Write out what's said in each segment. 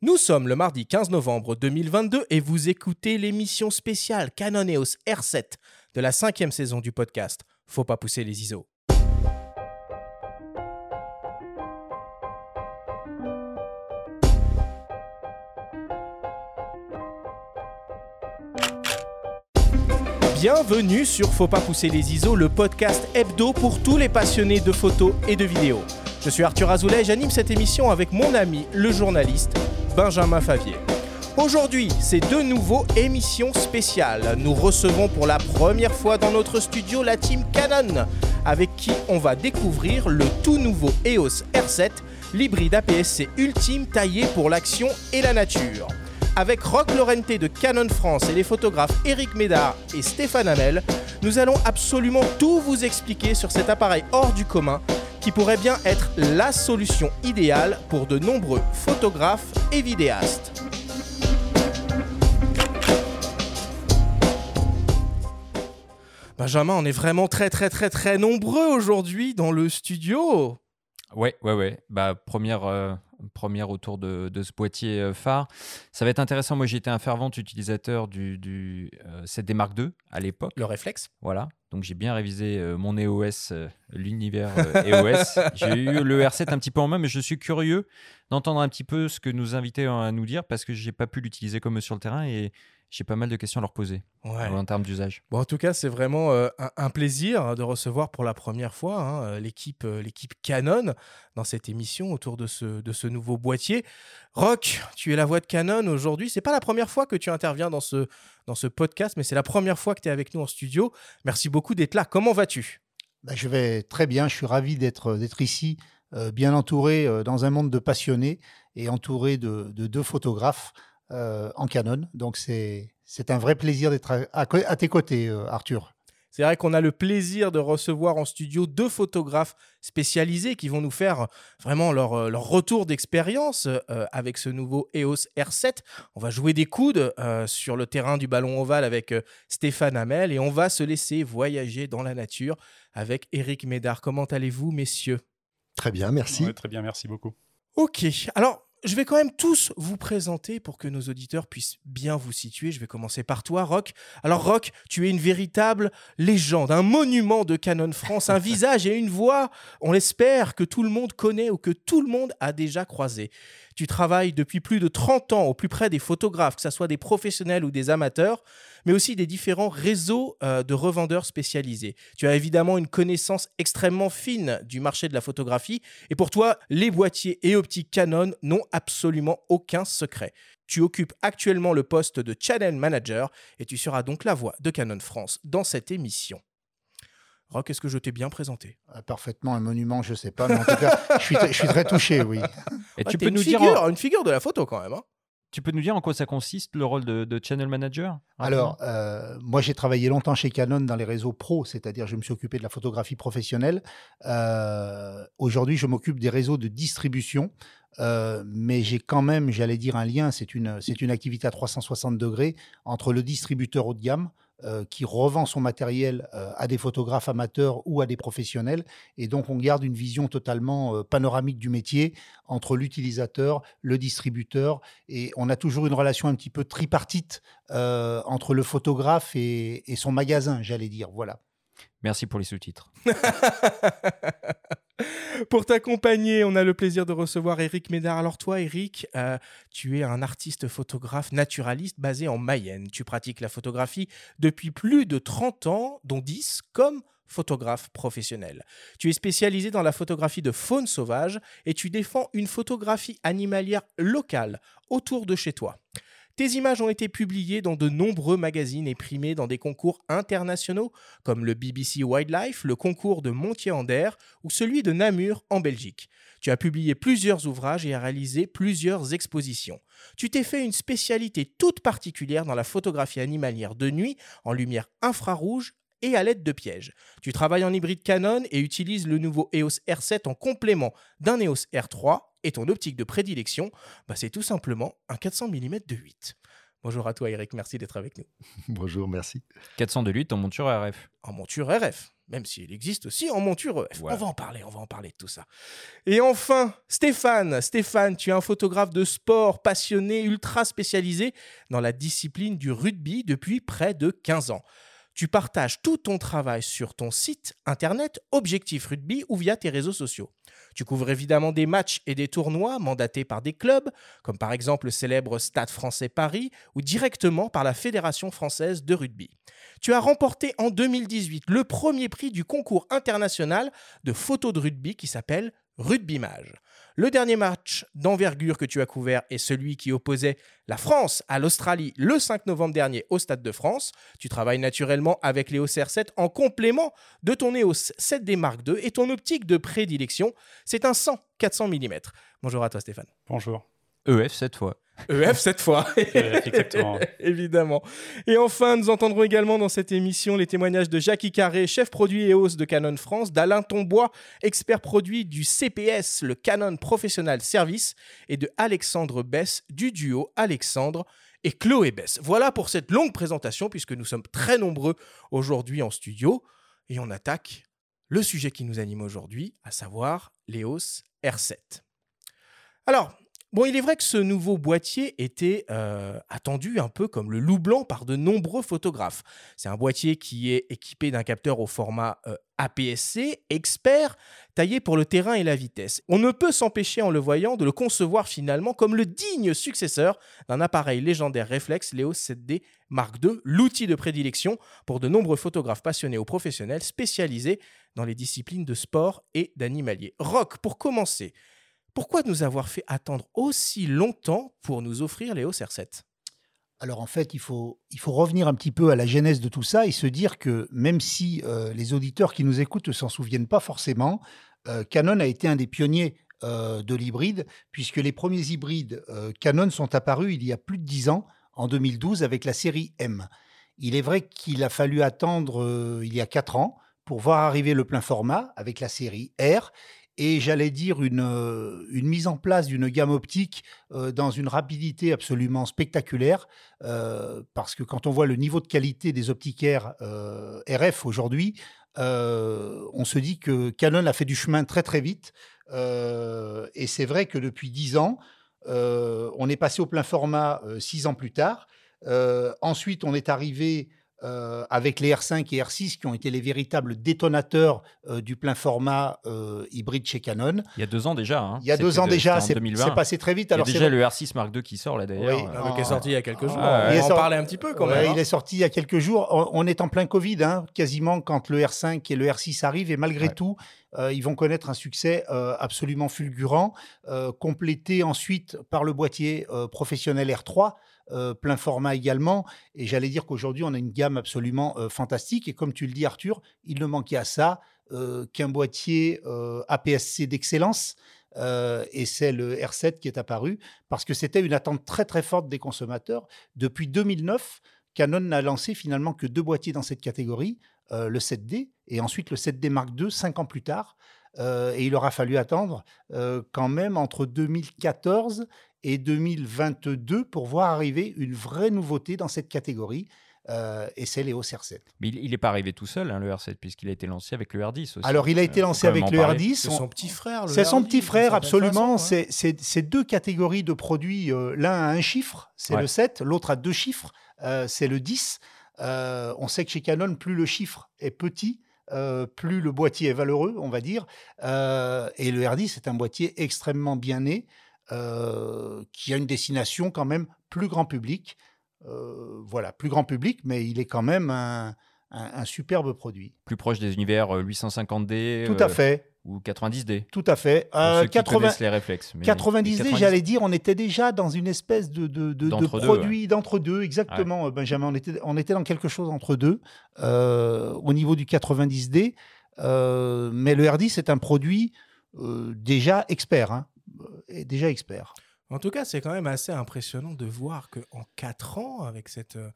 Nous sommes le mardi 15 novembre 2022 et vous écoutez l'émission spéciale Canon EOS R7 de la cinquième saison du podcast Faut pas pousser les ISO. Bienvenue sur Faut pas pousser les ISO, le podcast hebdo pour tous les passionnés de photos et de vidéos. Je suis Arthur Azoulay et j'anime cette émission avec mon ami, le journaliste Benjamin Favier. Aujourd'hui, c'est de nouveau émission spéciale. Nous recevons pour la première fois dans notre studio la team Canon, avec qui on va découvrir le tout nouveau EOS R7, l'hybride APS-C ultime taillé pour l'action et la nature. Avec Rock Lorente de Canon France et les photographes Eric Médard et Stéphane Hamel, nous allons absolument tout vous expliquer sur cet appareil hors du commun qui pourrait bien être la solution idéale pour de nombreux photographes et vidéastes. Benjamin, on est vraiment très très très très nombreux aujourd'hui dans le studio. Ouais, ouais, ouais. Bah, première, euh, première autour de, de ce boîtier euh, phare. Ça va être intéressant. Moi, j'étais un fervent utilisateur du, du euh, CD Mark II à l'époque. Le réflexe. Voilà. Donc, j'ai bien révisé euh, mon EOS, euh, l'univers euh, EOS. J'ai eu le R7 un petit peu en main, mais je suis curieux d'entendre un petit peu ce que nos invités ont à nous dire parce que j'ai pas pu l'utiliser comme eux sur le terrain et j'ai pas mal de questions à leur poser Ouais. en termes d'usage. Bon, en tout cas, c'est vraiment euh, un, un plaisir de recevoir pour la première fois hein, euh, l'équipe euh, l'équipe Canon dans cette émission autour de ce, de ce nouveau boîtier. Rock, tu es la voix de Canon aujourd'hui. C'est pas la première fois que tu interviens dans ce, dans ce podcast, mais c'est la première fois que tu es avec nous en studio. Merci beaucoup d'être là. Comment vas-tu? Bah, je vais très bien, je suis ravi d'être d'être ici, euh, bien entouré euh, dans un monde de passionnés et entouré de, de deux photographes euh, en Canon. Donc c'est c'est un vrai plaisir d'être à, à co- à tes côtés, euh, Arthur. C'est vrai qu'on a le plaisir de recevoir en studio deux photographes spécialisés qui vont nous faire vraiment leur, euh, leur retour d'expérience euh, avec ce nouveau EOS R7. On va jouer des coudes euh, sur le terrain du ballon ovale avec euh, Stéphane Hamel et on va se laisser voyager dans la nature avec Eric Médard. Comment allez-vous, messieurs? Très bien, merci. Ouais, très bien, merci beaucoup. Ok, alors je vais quand même tous vous présenter pour que nos auditeurs puissent bien vous situer. Je vais commencer par toi, Rock. Alors, Rock, tu es une véritable légende, un monument de Canon France, un visage et une voix, on l'espère, que tout le monde connaît ou que tout le monde a déjà croisé. Tu travailles depuis plus de 30 ans au plus près des photographes, que ce soit des professionnels ou des amateurs, mais aussi des différents réseaux euh, de revendeurs spécialisés. Tu as évidemment une connaissance extrêmement fine du marché de la photographie et pour toi, les boîtiers et optiques Canon n'ont absolument aucun secret. Tu occupes actuellement le poste de Channel Manager et tu seras donc la voix de Canon France dans cette émission. Rock, est-ce que je t'ai bien présenté? Euh, parfaitement un monument, je sais pas, mais en tout cas, je suis, je suis très touché, oui. Et tu peux une nous dire, figure, en, une figure de la photo quand même. hein. tu peux nous dire en quoi ça consiste le rôle de, de channel manager Alors, euh, moi, j'ai travaillé longtemps chez Canon dans les réseaux pro, c'est-à-dire je me suis occupé de la photographie professionnelle. Euh, Aujourd'hui, je m'occupe des réseaux de distribution, euh, mais j'ai quand même, j'allais dire, un lien. C'est une, c'est une activité à 360 degrés entre le distributeur haut de gamme. Euh, qui revend son matériel euh, à des photographes amateurs ou à des professionnels. Et donc, on garde une vision totalement euh, panoramique du métier entre l'utilisateur, le distributeur. Et on a toujours une relation un petit peu tripartite entre le photographe et, et son magasin, j'allais dire. Voilà. Merci pour les sous-titres. Pour t'accompagner, on a le plaisir de recevoir Eric Médard. Alors toi, Eric, euh, tu es un artiste photographe naturaliste basé en Mayenne. Tu pratiques la photographie depuis plus de 30 ans, dont 10 comme photographe professionnel. Tu es spécialisé dans la photographie de faune sauvage et tu défends une photographie animalière locale autour de chez toi. Tes images ont été publiées dans de nombreux magazines et primées dans des concours internationaux comme le BBC Wildlife, le concours de Montier-Ander ou celui de Namur en Belgique. Tu as publié plusieurs ouvrages et as réalisé plusieurs expositions. Tu t'es fait une spécialité toute particulière dans la photographie animalière de nuit en lumière infrarouge et à l'aide de pièges. Tu travailles en hybride Canon et utilises le nouveau EOS R7 en complément d'un EOS R3 et ton optique de prédilection, bah, c'est tout simplement un 400 mm de 8. Bonjour à toi Eric, merci d'être avec nous. Bonjour, merci. 400 de lutte en monture RF. En monture RF, même s'il existe aussi en monture EF. Voilà. On va en parler, on va en parler de tout ça. Et enfin, Stéphane, Stéphane, tu es un photographe de sport passionné, ultra spécialisé dans la discipline du rugby depuis près de 15 ans. Tu partages tout ton travail sur ton site internet Objectif Rugby ou via tes réseaux sociaux. Tu couvres évidemment des matchs et des tournois mandatés par des clubs, comme par exemple le célèbre Stade français Paris, ou directement par la Fédération française de rugby. Tu as remporté en 2018 le premier prix du concours international de photos de rugby qui s'appelle Rugby Mage. Le dernier match d'envergure que tu as couvert est celui qui opposait la France à l'Australie le 5 novembre dernier au Stade de France. Tu travailles naturellement avec l'EOS R7 en complément de ton EOS 7D Mark II et ton optique de prédilection, c'est un 100 400 mm. Bonjour à toi Stéphane. Bonjour. EF cette fois. EF cette fois. EF, exactement. Évidemment. Et enfin, nous entendrons également dans cette émission les témoignages de Jackie Carré, chef produit EOS de Canon France, d'Alain Tombois, expert produit du CPS, le Canon Professional Service, et de Alexandre Bess du duo Alexandre et Chloé Bess. Voilà pour cette longue présentation, puisque nous sommes très nombreux aujourd'hui en studio, et on attaque le sujet qui nous anime aujourd'hui, à savoir l'EOS R7. Alors, Bon, il est vrai que ce nouveau boîtier était euh, attendu un peu comme le loup blanc par de nombreux photographes. C'est un boîtier qui est équipé d'un capteur au format euh, APS-C, expert, taillé pour le terrain et la vitesse. On ne peut s'empêcher en le voyant de le concevoir finalement comme le digne successeur d'un appareil légendaire réflexe l'EOS 7D Mark II, l'outil de prédilection pour de nombreux photographes passionnés ou professionnels spécialisés dans les disciplines de sport et d'animalier. Rock, pour commencer, pourquoi nous avoir fait attendre aussi longtemps pour nous offrir les R7 Alors en fait, il faut, revenir un petit peu à la genèse de tout ça et se dire que même si euh, les auditeurs qui nous écoutent ne s'en souviennent pas forcément, euh, Canon a été un des pionniers euh, de l'hybride, puisque les premiers hybrides Canon sont apparus il y a plus de 10 ans, en 2012, avec la série M. Il est vrai qu'il a fallu attendre il y a 4 ans pour voir arriver le plein format avec la série R et j'allais dire une, euh, une mise en place d'une gamme optique euh, dans une rapidité absolument spectaculaire, euh, parce que quand on voit le niveau de qualité des optiquaires euh, RF aujourd'hui, on se dit que Canon a fait du chemin très très vite, et c'est vrai que depuis 10 ans, on est passé au plein format 6 ans plus tard. Ensuite, on est arrivé euh, avec les R5 et R6 qui ont été les véritables détonateurs euh, du plein format euh, hybride chez Canon. Il y a deux ans déjà. hein. Il y a deux ans de- déjà, c'est en 2020. c'est passé très vite. Il y a déjà le R6 Mark II qui sort là d'ailleurs. Oui. Qui est sorti il y a quelques Ah, jours. On Il est va en sorti- parler un petit peu quand Ouais, même. hein. il est sorti il y a quelques jours. On, on est en plein Covid, hein, quasiment quand le R5 et le R6 arrivent, et malgré Ouais. tout, euh, ils vont connaître un succès euh, absolument fulgurant, euh, complété ensuite par le boîtier euh, professionnel R3. Euh, plein format également. Et j'allais dire qu'aujourd'hui, on a une gamme absolument euh, fantastique. Et comme tu le dis, Arthur, il ne manquait à ça euh, qu'un boîtier APS-C d'excellence. et c'est le R7 qui est apparu parce que c'était une attente très très forte des consommateurs. Depuis 2009, Canon n'a lancé finalement que deux boîtiers dans cette catégorie, le 7D et ensuite le 7D Mark II, cinq ans plus tard. Et il aura fallu attendre quand même entre 2014 et 2022 pour voir arriver une vraie nouveauté dans cette catégorie. euh, et c'est l'EOS R7. Mais il n'est pas arrivé tout seul, hein, le R7, puisqu'il a été lancé avec le R10 aussi. Alors, il a été Euh, faut lancé avec le parler. R10. C'est On- son petit frère. le C'est son petit frère, absolument. C'est- deux catégories de produits. euh, L'un a un chiffre, c'est Ouais. le 7, l'autre a deux chiffres, euh, c'est le 10. Euh, on sait que chez Canon, plus le chiffre est petit, euh, plus le boîtier est valeureux, on va dire. Euh, et le R10 est un boîtier extrêmement bien né, euh, qui a une destination quand même plus grand public. Euh, voilà, plus grand public, mais il est quand même un, un- un superbe produit. Plus proche des univers euh, 850D Tout euh, à fait, ou 90D. tout à fait. Euh, ceux qui 80 connaissent les réflexes. mais- 90D, 90, j'allais dire, on était déjà dans une espèce de, de, de- de D'entre-deux, produit d'entre-deux, exactement, euh, Benjamin. On était, on était dans quelque chose entre deux euh, au niveau du 90D. euh, mais le R10 est un produit déjà expert. hein, et déjà expert. En tout cas, c'est quand même assez impressionnant de voir qu'en 4 ans, avec cette euh,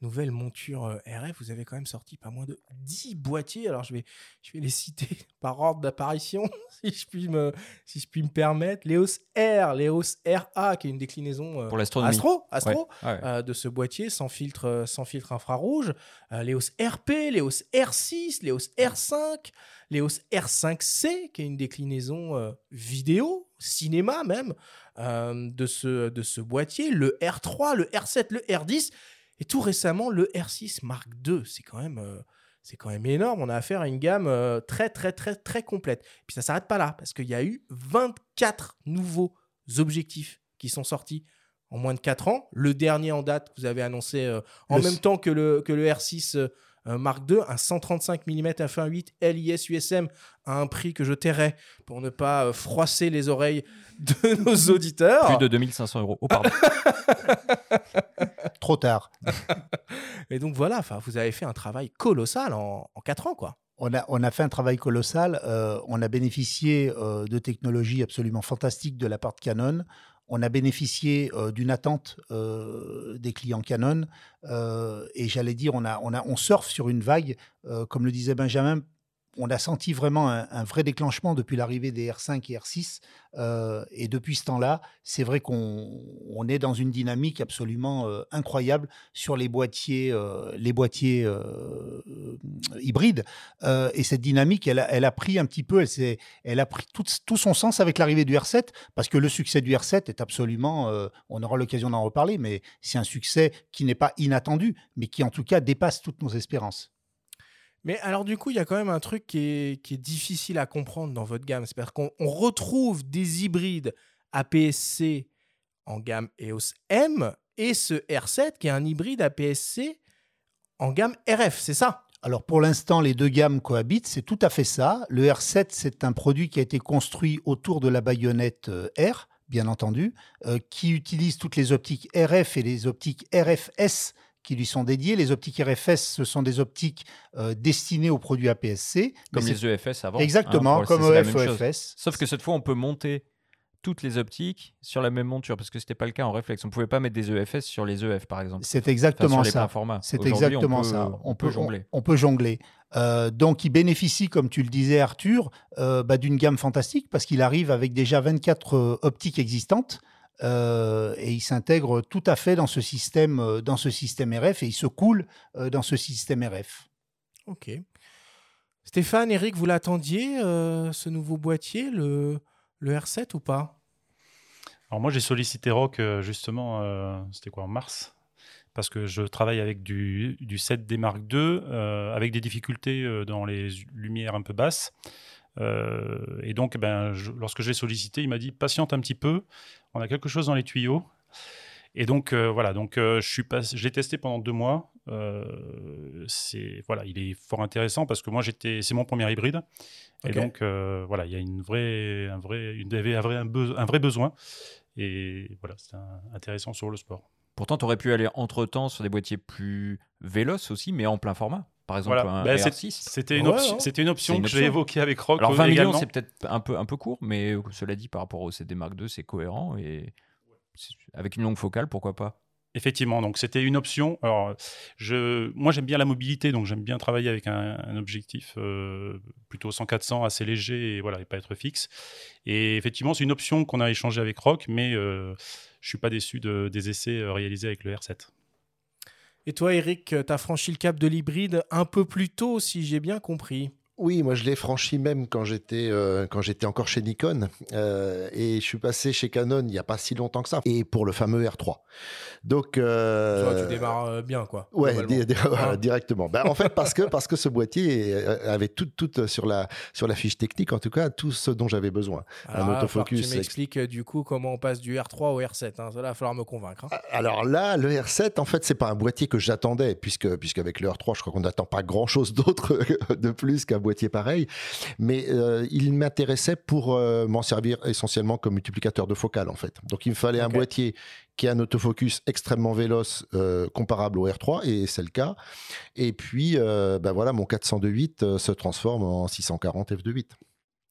nouvelle monture euh, RF, vous avez quand même sorti pas moins de 10 boîtiers. Alors je vais, je vais les citer par ordre d'apparition, si, je puis me, si je puis me permettre. Léos R, Léos RA, qui est une déclinaison euh, Pour l'astronomie. Astro, Astro Ouais, ouais. euh, de ce boîtier sans filtre, sans filtre infrarouge. Euh, Léos RP, Léos R6, Léos R5, Léos R5C, qui est une déclinaison vidéo, cinéma même, de, ce, de ce boîtier. Le R3, le R7, le R10 et tout récemment le R6 Mark II. C'est quand même... euh, c'est quand même énorme. On a affaire à une gamme euh, très, très, très, très complète. Puis ça s'arrête pas là, parce qu'il y a eu 24 nouveaux objectifs qui sont sortis en moins de 4 ans. Le dernier en date vous avez annoncé euh, en Le même temps que le, que le R6 euh, euh, Mark II, un 135 mm f1.8 LIS USM à un prix que je tairai pour ne pas euh, froisser les oreilles de nos auditeurs. Plus de 2500 euros. Oh, pardon. Trop tard. Et donc voilà, enfin, vous avez fait un travail colossal en, en 4 ans, quoi. On a, on a fait un travail colossal. euh, on a bénéficié euh, de technologies absolument fantastiques de la part de Canon. On a bénéficié euh, d'une attente euh, des clients Canon. euh, et j'allais dire, on, a, on, surfe sur une vague. comme le disait Benjamin, on a senti vraiment un, vrai déclenchement depuis l'arrivée des R5 et R6. euh, et depuis ce temps-là, c'est vrai qu'on on est dans une dynamique absolument euh, incroyable sur les boîtiers, euh, les boîtiers hybrides. Et cette dynamique, elle a, pris un petit peu, elle, a pris tout, tout son sens avec l'arrivée du R7, parce que le succès du R7 est absolument, on aura l'occasion d'en reparler, mais c'est un succès qui n'est pas inattendu, mais qui en tout cas dépasse toutes nos espérances. Mais alors du coup, il y a quand même un truc qui est, difficile à comprendre dans votre gamme. C'est-à-dire qu'on on retrouve des hybrides APS-C en gamme EOS M et ce R7 qui est un hybride APS-C en gamme RF, c'est ça? Alors pour l'instant, les deux gammes cohabitent, c'est tout à fait ça. Le R7, c'est un produit qui a été construit autour de la baïonnette euh, R, bien entendu, euh, qui utilise toutes les optiques RF et les optiques RFS qui lui sont dédiées. Les optiques RFS, ce sont des optiques euh, destinées aux produits APS-C. Comme les EFS avant. Exactement, hein, comme. EF-EFS. Sauf que cette fois, on peut monter toutes les optiques sur la même monture parce que c'était pas le cas en réflexe. On pouvait pas mettre des EFS sur les EF par exemple. C'est exactement les ça. C'est exactement on peut, ça. On, peut jongler. On, peut jongler. Euh, donc, il bénéficie, comme tu le disais, Arthur, euh, bah, d'une gamme fantastique parce qu'il arrive avec déjà 24 euh, optiques existantes. Euh, et il s'intègre tout à fait dans ce système, euh, dans ce système RF et il se coule euh, dans ce système RF. Ok. Stéphane, Eric, vous l'attendiez, euh, ce nouveau boîtier, le, le R7 ou pas? Alors moi j'ai sollicité Rock justement, euh, c'était quoi en mars? Parce que je travaille avec du, du 7D Mark II euh, avec des difficultés dans les lumières un peu basses. Euh, et donc ben, je- lorsque je l'ai sollicité, il m'a dit patiente un petit peu, on a quelque chose dans les tuyaux. Et donc euh, voilà, donc euh, je suis pas, je l'ai testé pendant deux mois. C'est voilà, il est fort intéressant parce que moi j'étais, c'est mon premier hybride. Et donc voilà, il y a une vraie, un vrai, une, un vrai, un be- un vrai besoin. Et voilà, c'est intéressant sur le sport. Pourtant, tu aurais pu aller entre-temps sur des boîtiers plus véloces aussi, mais en plein format. Par exemple, Voilà. un Ben, c'est- R6. C'était une, Ouais, option- c'était une option C'est une que j'ai évoquée avec Rock Alors 20 millions, c'est peut-être un peu, un peu court, mais cela dit, par rapport au CD Mark II, c'est cohérent et avec une longue focale, pourquoi pas Effectivement, donc c'était une option. Alors, je, moi j'aime bien la mobilité, donc j'aime bien travailler avec un, un objectif euh, plutôt 100-400, assez léger et voilà, et pas être fixe. Et effectivement, c'est une option qu'on a échangée avec Rock, mais euh, je suis pas déçu de- des essais euh, réalisés avec le R7. Et toi, Eric, tu as franchi le cap de l'hybride un peu plus tôt, si j'ai bien compris. Oui, moi je l'ai franchi même quand j'étais euh, quand j'étais encore chez Nikon euh, et je suis passé chez Canon il n'y a pas si longtemps que ça et pour le fameux R3. Donc euh, tu démarres euh, bien, quoi. Ouais, di- di- Hein. directement. Ben, en fait, parce que, parce que ce boîtier avait tout, tout sur, la, sur la fiche technique, en tout cas, tout ce dont j'avais besoin. Alors, un autofocus Tu ex- m'expliques du coup comment on passe du R3 au R7. Hein. Ça, va falloir me convaincre. hein. Alors là, le R7, en fait, c'est pas un boîtier que j'attendais, puisque, puisqu'avec le R3, je crois qu'on n'attend pas grand chose d'autre de plus qu'un boîtier pareil. Mais euh, il m'intéressait pour euh, m'en servir essentiellement comme multiplicateur de focale, en fait. Donc il me fallait un boîtier qui a un autofocus extrêmement véloce, euh, comparable au R3, et c'est le cas. Et puis, ben voilà, mon 402.8 euh, se transforme en 640 f2.8.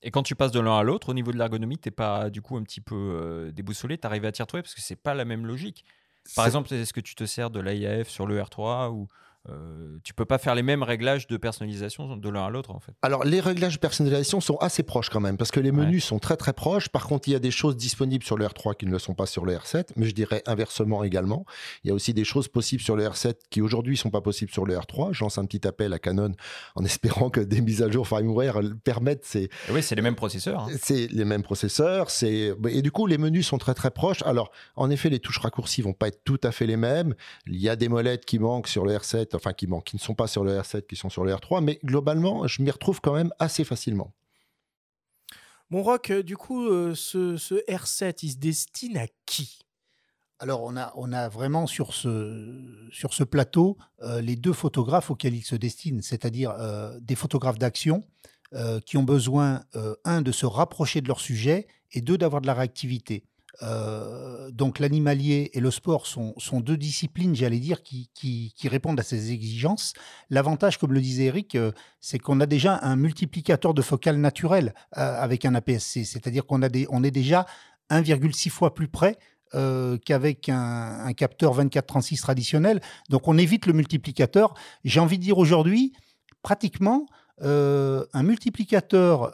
Et quand tu passes de l'un à l'autre, au niveau de l'ergonomie, t'es pas du coup un petit peu déboussolé, t'arrives à retrouver parce que c'est pas la même logique. Par exemple, est-ce que tu te sers de l'AIAF sur le R3 ou euh, tu peux pas faire les mêmes réglages de personnalisation de l'un à l'autre en fait Alors, les réglages de personnalisation sont assez proches quand même, parce que les menus sont très très proches. Par contre, il y a des choses disponibles sur le R3 qui ne le sont pas sur le R7, mais je dirais inversement également. Il y a aussi des choses possibles sur le R7 qui aujourd'hui sont pas possibles sur le R3. Je lance un petit appel à Canon en espérant que des mises à jour firmware permettent ces, Et Oui, c'est les mêmes processeurs. hein. c'est les mêmes processeurs, c'est et du coup les menus sont très très proches. Alors en effet, les touches raccourcies vont pas être tout à fait les mêmes. Il y a des molettes qui manquent sur le R7, enfin qui manquent, qui ne sont pas sur le R7, qui sont sur le R3, mais globalement, je m'y retrouve quand même assez facilement. Mon Rock, euh, du coup, euh, ce, ce R7, il se destine à qui? Alors, on a, on a vraiment sur ce, sur ce plateau euh, les deux photographes auxquels il se destine, c'est-à-dire euh, des photographes d'action euh, qui ont besoin, euh, un, de se rapprocher de leur sujet et deux, d'avoir de la réactivité. Euh, donc l'animalier et le sport sont, sont deux disciplines, j'allais dire, qui, qui, répondent à ces exigences. L'avantage, comme le disait Eric, euh, c'est qu'on a déjà un multiplicateur de focale naturel euh, avec un APS-C, c'est-à-dire qu'on a des, on est déjà 1,6 fois plus près qu'avec un, capteur 24-36 traditionnel. Donc on évite le multiplicateur. J'ai envie de dire aujourd'hui, pratiquement, un multiplicateur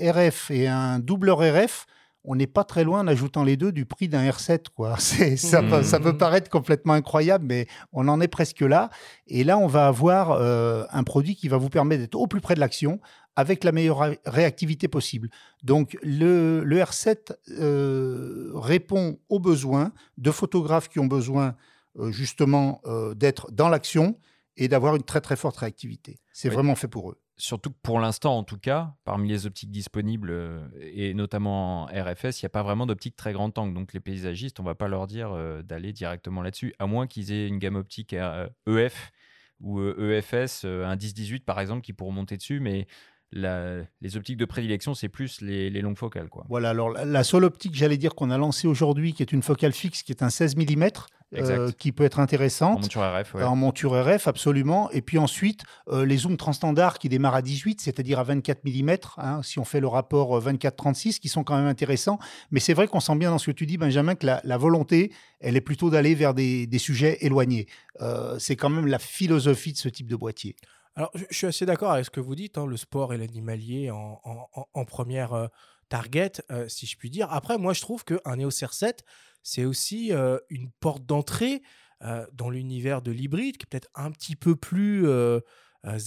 RF et un doubleur RF, on n'est pas très loin en ajoutant les deux du prix d'un R7. Quoi. C'est- Ça, peut, ça peut paraître complètement incroyable, mais on en est presque là. Et là, on va avoir euh, un produit qui va vous permettre d'être au plus près de l'action avec la meilleure ré- réactivité possible. Donc le, le R7 euh, répond aux besoins de photographes qui ont besoin euh, justement d'être dans l'action et d'avoir une très très forte réactivité. C'est Oui. vraiment fait pour eux. Surtout que pour l'instant, en tout cas, parmi les optiques disponibles, euh, et notamment en RFS, il n'y a pas vraiment d'optique très grand angle. Donc les paysagistes, on va pas leur dire euh, d'aller directement là-dessus, à moins qu'ils aient une gamme optique euh, EF ou EFS, euh, un 10-18 par exemple, qui pourront monter dessus. Mais les optiques de prédilection, c'est plus les, longues focales. Quoi. Voilà, alors la seule optique, j'allais dire, qu'on a lancée aujourd'hui, qui est une focale fixe, qui est un 16 mm, Exact. qui peut être En intéressante. monture RF, ouais. En monture RF, absolument. Et puis ensuite, euh, les zooms transstandards qui démarrent à 18, c'est-à-dire à 24 mm, si on fait le rapport euh, 24-36, qui sont quand même intéressants. Mais c'est vrai qu'on sent bien dans ce que tu dis, Benjamin, que la, la volonté, elle est plutôt d'aller vers des, des sujets éloignés. Euh, c'est quand même la philosophie de ce type de boîtier. Alors, je, je suis assez d'accord avec ce que vous dites, hein, le sport et l'animalier en, en- en- en première euh, target, euh, si je puis dire. Après, moi, je trouve qu'un EOS R7, c'est aussi euh, une porte d'entrée euh, dans l'univers de l'hybride, qui est peut-être un petit peu plus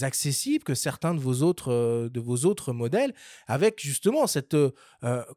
accessible que certains de vos autres, de vos autres modèles, avec justement cette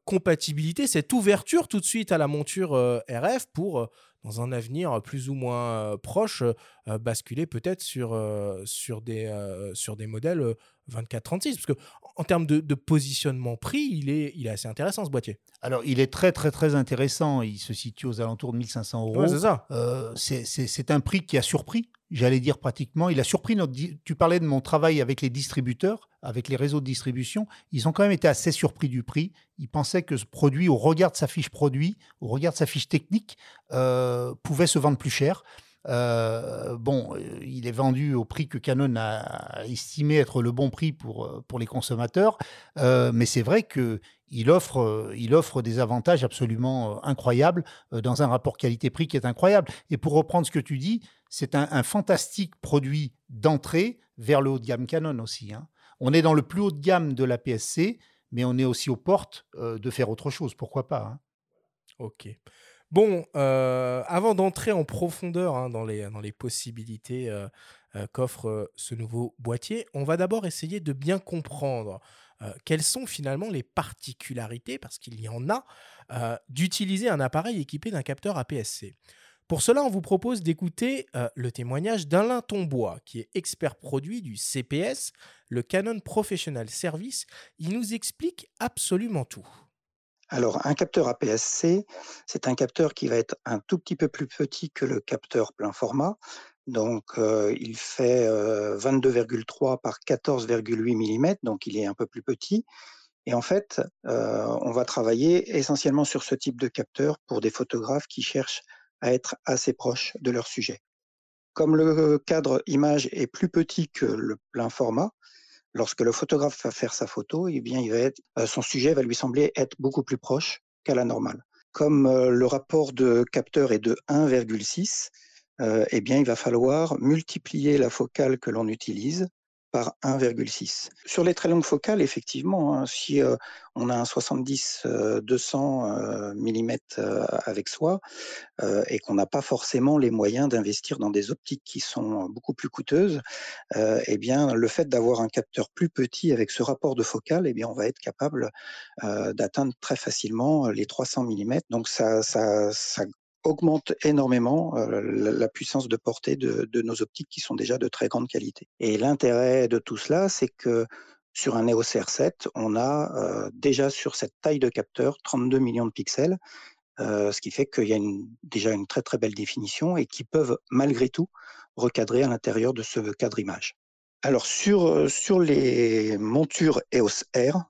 compatibilité, cette ouverture tout de suite à la monture RF pour, dans un avenir plus ou moins proche, basculer peut-être sur, sur, des, sur des modèles euh, 24-36. Parce que en termes de, de positionnement prix, il est, il est assez intéressant ce boîtier. Alors, il est très, très, très intéressant. Il se situe aux alentours de 1500 euros. Ouais, c'est ça. Euh, c'est- un prix qui a surpris, j'allais dire pratiquement. Il a surpris notre. Tu parlais de mon travail avec les distributeurs, avec les réseaux de distribution. Ils ont quand même été assez surpris du prix. Ils pensaient que ce produit, au regard de sa fiche produit, au regard de sa fiche technique, euh, pouvait se vendre plus cher. Euh, bon, euh, il est vendu au prix que Canon a estimé être le bon prix pour, euh, pour les consommateurs. Mais c'est vrai que il offre, il offre des avantages absolument incroyables dans un rapport qualité-prix qui est incroyable. Et pour reprendre ce que tu dis, c'est un, fantastique produit d'entrée vers le haut de gamme Canon aussi. hein. On est dans le plus haut de gamme de la PSC, mais on est aussi aux portes de faire autre chose. Pourquoi pas hein. Ok. Bon, euh, avant d'entrer en profondeur hein, dans, les, possibilités euh, euh, qu'offre ce nouveau boîtier, on va d'abord essayer de bien comprendre quelles sont finalement les particularités, parce qu'il y en a, d'utiliser un appareil équipé d'un capteur APS-C. Pour cela, on vous propose d'écouter le témoignage d'Alain Tombois, qui est expert produit du CPS, le Canon Professional Service. Il nous explique absolument tout. Alors, un capteur APS-C, c'est un capteur qui va être un tout petit peu plus petit que le capteur plein format. Donc, euh, il fait euh, 22,3 par 14,8 mm, donc il est un peu plus petit. Et en fait, euh, on va travailler essentiellement sur ce type de capteur pour des photographes qui cherchent à être assez proches de leur sujet. Comme le cadre image est plus petit que le plein format, lorsque le photographe va faire sa photo, eh bien, euh, son sujet va lui sembler être beaucoup plus proche qu'à la normale. comme le rapport de capteur est de 1,6, eh bien, il va falloir multiplier la focale que l'on utilise par 1,6. Sur les très longues focales, effectivement, hein, si on a un 70-200 mm avec soi et qu'on n'a pas forcément les moyens d'investir dans des optiques qui sont beaucoup plus coûteuses, eh bien, le fait d'avoir un capteur plus petit avec ce rapport de focale, eh bien, on va être capable d'atteindre très facilement les 300 mm. Donc, ça, ça, ça augmente énormément la, puissance de portée de, nos optiques qui sont déjà de très grande qualité. Et l'intérêt de tout cela, c'est que sur un EOS R7, on a déjà sur cette taille de capteur 32 millions de pixels, ce qui fait qu'il y a déjà une très très belle définition et qui peuvent malgré tout recadrer à l'intérieur de ce cadre image. Alors sur, sur les montures EOS R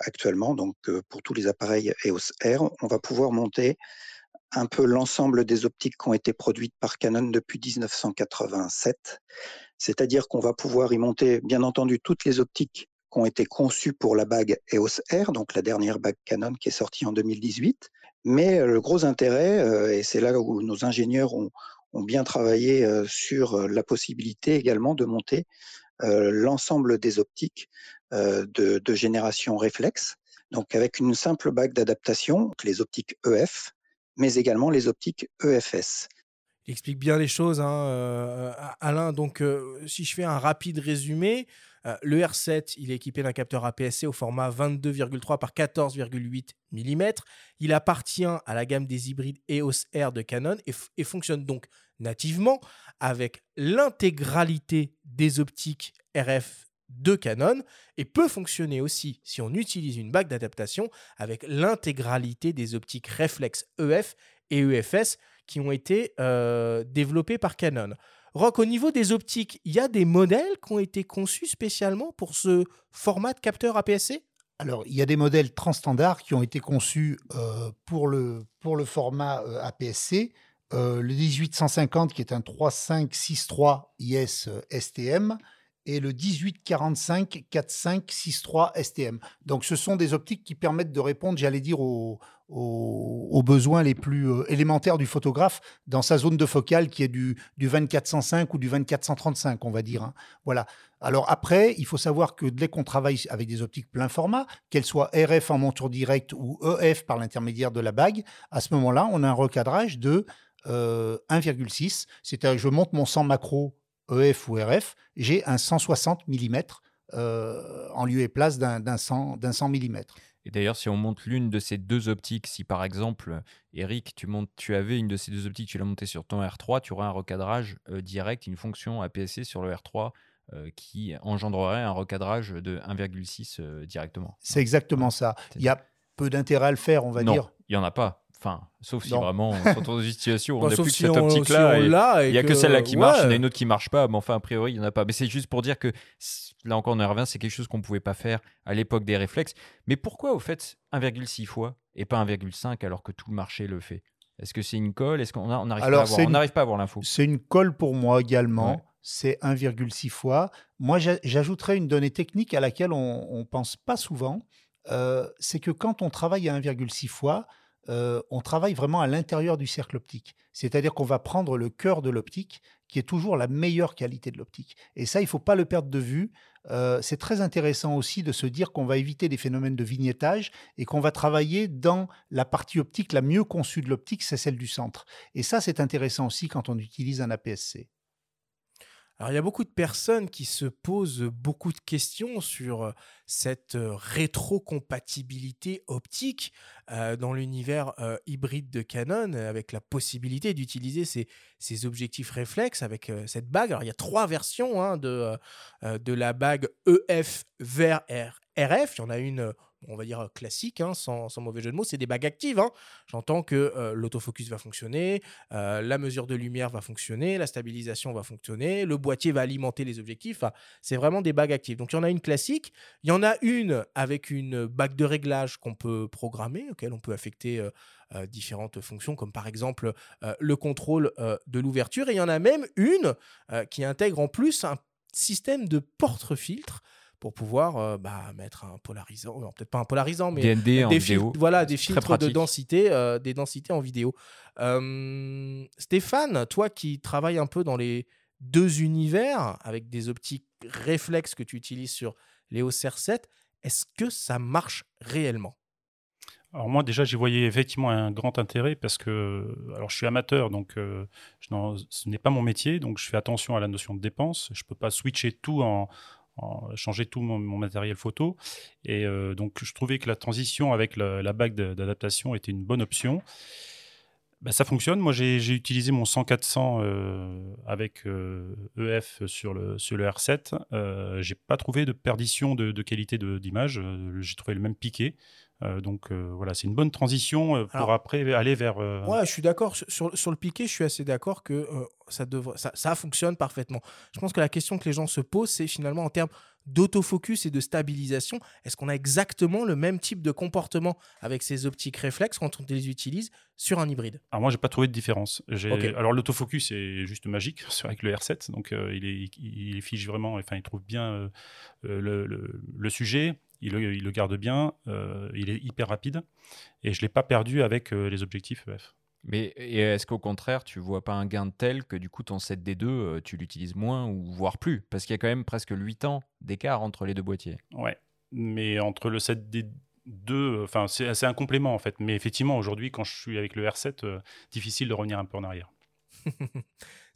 actuellement, donc pour tous les appareils EOS R, on va pouvoir monter un peu l'ensemble des optiques qui ont été produites par Canon depuis 1987. C'est-à-dire qu'on va pouvoir y monter, bien entendu, toutes les optiques qui ont été conçues pour la bague EOS R, donc la dernière bague Canon qui est sortie en 2018. Mais euh, le gros intérêt, euh, et c'est là où nos ingénieurs ont, bien travaillé euh, sur la possibilité également de monter l'ensemble des optiques de, de génération réflexe, donc avec une simple bague d'adaptation, les optiques EF, mais également les optiques EFS. Il explique bien les choses, hein, euh, Alain. Donc, euh, si je fais un rapide résumé, euh, le R7, il est équipé d'un capteur APS-C au format 22,3 par 14,8 mm. Il appartient à la gamme des hybrides EOS R de Canon et fonctionne donc nativement avec l'intégralité des optiques RF de Canon et peut fonctionner aussi si on utilise une bague d'adaptation avec l'intégralité des optiques réflexes EF et EFS qui ont été euh, développées par Canon. Rock, au niveau des optiques, il y a des modèles qui ont été conçus spécialement pour ce format de capteur APS-C alors, il y a des modèles transstandards qui ont été conçus euh, pour, le, format euh, APS-C. le 1850, qui est un 3563 IS STM, et le 1845 4563 STM. Donc ce sont des optiques qui permettent de répondre, j'allais dire, aux, besoins les plus euh, élémentaires du photographe dans sa zone de focale qui est du, du 2405 ou du 2435, on va dire. Hein. Voilà. Alors après, il faut savoir que dès qu'on travaille avec des optiques plein format, qu'elles soient RF en monture directe ou EF par l'intermédiaire de la bague, à ce moment-là, on a un recadrage de 1,6. Euh, C'est-à-dire je monte mon 100 macro EF ou RF, j'ai un 160 mm euh, en lieu et place d'un 100, 100 mm. Et d'ailleurs, si on monte l'une de ces deux optiques, si par exemple, Eric, tu, montes, tu avais une de ces deux optiques, tu l'as montée sur ton R3, tu aurais un recadrage euh, direct, une fonction APS-C sur le R3 euh, qui engendrerait un recadrage de 1,6 directement. C'est exactement ça. Il y a peu d'intérêt à le faire, on va non, dire. Il n'y en a pas. Enfin, sauf si vraiment on se retrouve dans une situation où on n'a plus que cette optique-là. il n'y a que, celle-là qui marche, il y en a une autre qui marche pas. Mais enfin, a priori, il n'y en a pas. Mais c'est juste pour dire que là encore, on y revient, c'est quelque chose qu'on ne pouvait pas faire à l'époque des réflexes. Mais pourquoi, au fait, 1,6 fois et pas 1,5 alors que tout le marché le fait? Est-ce que c'est une colle? Est-ce qu'on n'arrive pas, pas, à voir l'info C'est une colle pour moi également. C'est 1,6 fois. Moi, j'ajouterais une donnée technique à laquelle on ne pense pas souvent. Euh, c'est que quand on travaille à 1,6 fois, euh, on travaille vraiment à l'intérieur du cercle optique. C'est-à-dire qu'on va prendre le cœur de l'optique, qui est toujours la meilleure qualité de l'optique. Et ça, il ne faut pas le perdre de vue. Euh, c'est très intéressant aussi de se dire qu'on va éviter des phénomènes de vignettage et qu'on va travailler dans la partie optique la mieux conçue de l'optique, c'est celle du centre. Et ça, c'est intéressant aussi quand on utilise un APS-C. Alors il y a beaucoup de personnes qui se posent beaucoup de questions sur euh, cette euh, rétrocompatibilité optique euh, dans l'univers hybride de Canon, avec la possibilité d'utiliser ces, objectifs réflexes avec cette bague. Alors il y a trois versions hein, de, de la bague EF vers RF. Il y en a une on va dire euh, classique, hein, sans, mauvais jeu de mots, c'est des bagues actives. Hein. J'entends que euh, l'autofocus va fonctionner, euh, la mesure de lumière va fonctionner, la stabilisation va fonctionner, le boîtier va alimenter les objectifs. c'est vraiment des bagues actives. Donc il y en a une classique, il y en a une avec une bague de réglage qu'on peut programmer, auquel on peut affecter différentes fonctions, comme par exemple le contrôle de l'ouverture. Et il y en a même une qui intègre en plus un système de porte-filtre pour pouvoir euh, bah, mettre un polarisant, non, peut-être pas un polarisant, mais DND en des vidéo. filtres, voilà, des Très filtres de densité, euh, des densités en vidéo. Euh, Stéphane, toi qui travailles un peu dans les deux univers avec des optiques réflexes que tu utilises sur l'EOS R7, est-ce que ça marche réellement? Alors moi déjà j'y voyais effectivement un grand intérêt parce que alors je suis amateur donc euh, je ce n'est pas mon métier donc je fais attention à la notion de dépense. Je peux pas switcher tout en- changer tout mon, matériel photo et euh, donc je trouvais que la transition avec la, bague d'adaptation était une bonne option. Bah, ça fonctionne. Moi, j'ai utilisé mon 100-400 euh, avec euh, EF sur le, sur le R7. Euh, j'ai pas trouvé de perdition de, de qualité d'image. J'ai trouvé le même piqué. Euh, donc euh, voilà, c'est une bonne transition euh, pour Alors- après aller vers. Ouais, je suis d'accord. Sur- Sur, le piqué, je suis assez d'accord que ça, devrait, ça, ça fonctionne parfaitement. Je pense que la question que les gens se posent, c'est finalement en termes d'autofocus et de stabilisation, est-ce qu'on a exactement le même type de comportement avec ces optiques réflexes quand on les utilise sur un hybride? Alors moi, j'ai pas trouvé de différence. Alors l'autofocus est juste magique avec le R7, donc euh, il, est, il, il fiche vraiment, enfin il trouve bien euh, le, le- le sujet, il le, il le garde bien, euh, il est hyper rapide, et je l'ai pas perdu avec euh, les objectifs EF. Mais est-ce qu'au contraire, tu vois pas un gain tel que du coup ton 7D2, euh, tu l'utilises moins ou voire plus? Parce qu'il y a quand même presque 8 ans d'écart entre les deux boîtiers. Ouais, mais entre le 7D2, euh, enfin c'est c'est un complément en fait, mais effectivement aujourd'hui quand je suis avec le R7, euh, difficile de revenir un peu en arrière.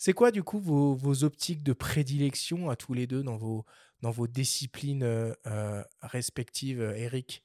C'est quoi du coup vos, vos optiques de prédilection à tous les deux dans vos, dans vos disciplines euh, euh, respectives, euh, Eric?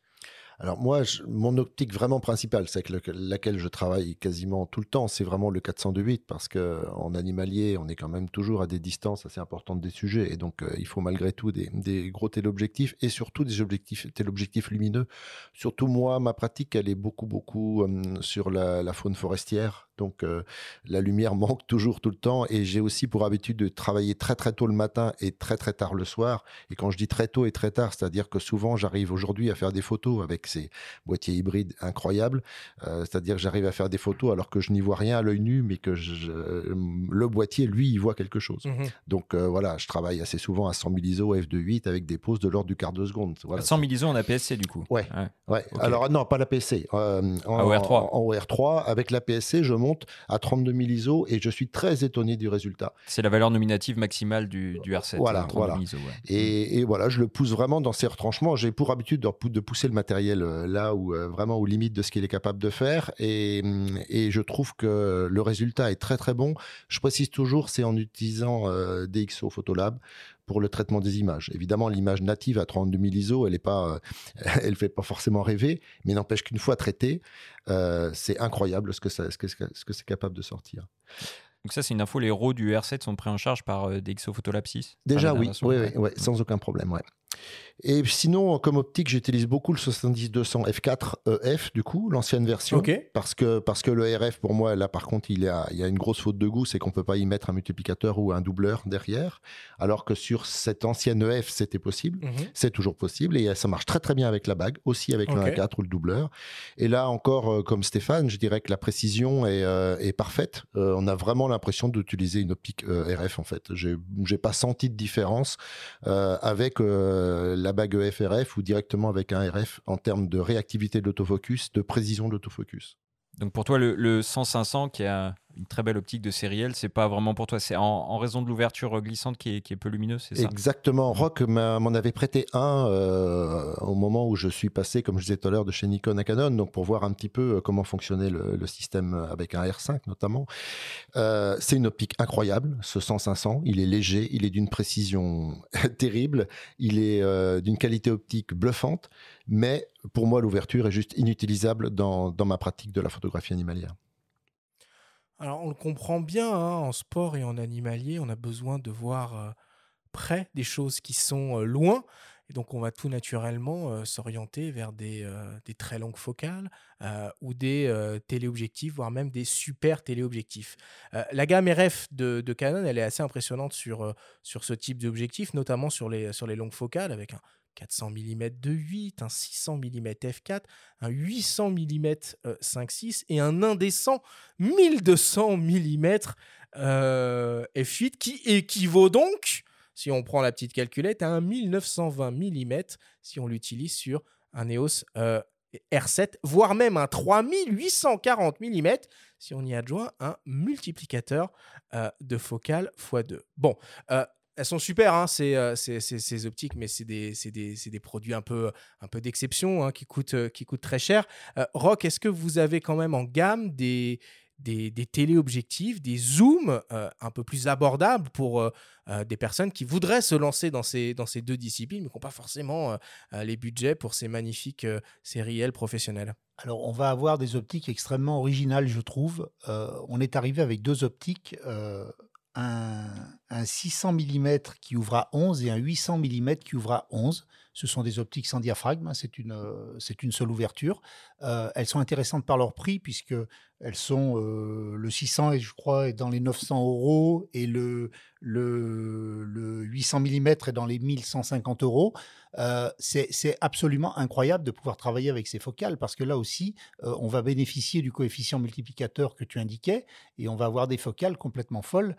Alors moi, mon optique vraiment principale, c'est avec le- laquelle je travaille quasiment tout le temps, c'est vraiment le 402.8 parce que en animalier, on est quand même toujours à des distances assez importantes des sujets et donc il faut malgré tout des, des gros téléobjectifs et surtout des objectifs téléobjectifs lumineux. Surtout moi, ma pratique, elle est beaucoup beaucoup sur la faune forestière. Donc euh, la lumière manque toujours tout le temps et j'ai aussi pour habitude de travailler très très tôt le matin et très très tard le soir. Et quand je dis très tôt et très tard, c'est-à-dire que souvent j'arrive aujourd'hui à faire des photos avec ces boîtiers hybrides incroyables. Euh, c'est-à-dire que j'arrive à faire des photos alors que je n'y vois rien à l'œil nu, mais que je- le boîtier, lui, il voit quelque chose. Mhm. Donc euh, voilà, je travaille assez souvent à 100 000 ISO f2.8 avec des poses de l'ordre du quart de seconde. Voilà, 100 000 ISO en APS-C du coup. Ouais. Ouais. Alors non, pas la PSC. Euh, en, Ah, OR3. En, en OR3, avec la PSC, je monte à 32 000 ISO et je suis très étonné du résultat. C'est la valeur nominative maximale du, du R7. Voilà, euh, 32 voilà. ISO, ouais. Et, et voilà, je le pousse vraiment dans ses retranchements. J'ai pour habitude de, pousser le matériel euh, là où euh, vraiment aux limites de ce qu'il est capable de faire. Et, hum, et je trouve que le résultat est très très bon. Je précise toujours, c'est en utilisant euh, DxO Photolab pour le traitement des images. Évidemment, l'image native à 32 000 ISO, elle est pas, euh, elle fait pas forcément rêver, mais n'empêche qu'une fois traitée, euh, c'est incroyable ce que ça, ce que, ce que c'est capable de sortir. Donc ça, c'est une info. Les RAW du R7 sont pris en charge par euh, DxO Photolab 6 Déjà, oui, oui, oui, sans aucun problème. Ouais. Et sinon, comme optique, j'utilise beaucoup le 70-200 f4 EF, du coup, l'ancienne version. Parce que, parce que le RF, pour moi, là, par contre, il y a, il y a une grosse faute de goût, c'est qu'on peut pas y mettre un multiplicateur ou un doubleur derrière. Alors que sur cette ancienne EF, c'était possible. Mhm. C'est toujours possible et ça marche très très bien avec la bague, aussi avec le Ok. 1.4 ou le doubleur. Et là encore, euh, comme Stéphane, je dirais que la précision est, euh, est parfaite. Euh, on a vraiment l'impression d'utiliser une optique euh, RF en fait. J'ai pas senti de différence avec euh, la bague EF RF ou directement avec un RF en termes de réactivité de l'autofocus, de précision de l'autofocus. Donc pour toi, le, le 100-500 qui a une très belle optique de sériel, c'est pas vraiment pour toi. C'est en, en raison de l'ouverture glissante qui est, qui est peu lumineuse, c'est ça? Exactement. Rock m'a- m'en avait prêté un euh, au moment où je suis passé, comme je disais tout à l'heure, de chez Nikon à Canon, donc pour voir un petit peu euh, comment fonctionnait le, le système avec un R5 notamment. Euh, c'est une optique incroyable, ce 100-500. Il est léger, il est d'une précision terrible, il est euh, d'une qualité optique bluffante, mais pour moi, l'ouverture est juste inutilisable dans, dans ma pratique de la photographie animalière. Alors, on le comprend bien, hein, en sport et en animalier, on a besoin de voir euh, près des choses qui sont euh, loin. Et donc, on va tout naturellement euh, s'orienter vers des, très longues focales ou des téléobjectifs, voire même des super téléobjectifs. La gamme RF de, Canon, elle est assez impressionnante sur, sur ce type d'objectif, notamment sur les, sur les longues focales, avec un 400 mm de 8, un 600 mm f4, un 800 mm 5.6 et un indécent 1200 mm euh, f8 qui équivaut donc si on prend la petite calculette, à un 1920 mm si on l'utilise sur un EOS euh, R7, voire même un 3840 mm si on y adjoint un multiplicateur euh, de focale x2. Bon, euh, elles sont super, hein, ces, euh, optiques, mais c'est des, produits un peu, d'exception hein, qui, coûtent, euh, qui coûtent très cher. Euh, Rock, est-ce que vous avez quand même en gamme des, téléobjectifs, des zooms euh, un peu plus abordables pour des personnes qui voudraient se lancer dans ces, deux disciplines, mais qui n'ont pas forcément les budgets pour ces magnifiques séries professionnelles? Alors, on va avoir des optiques extrêmement originales, je trouve. On est arrivé avec deux optiques, un, un 600 mm qui ouvre à 11 et un 800 mm qui ouvre à 11. Ce sont des optiques sans diaphragme, hein, c'est une, euh, une seule ouverture. Euh, elles sont intéressantes par leur prix puisque elles sont euh, le 600 est, je crois est dans les 900 euros et le, le, le 800 mm est dans les 1150 euros. Euh, c'est absolument incroyable de pouvoir travailler avec ces focales parce que là aussi, on va bénéficier du coefficient multiplicateur que tu indiquais et on va avoir des focales complètement folles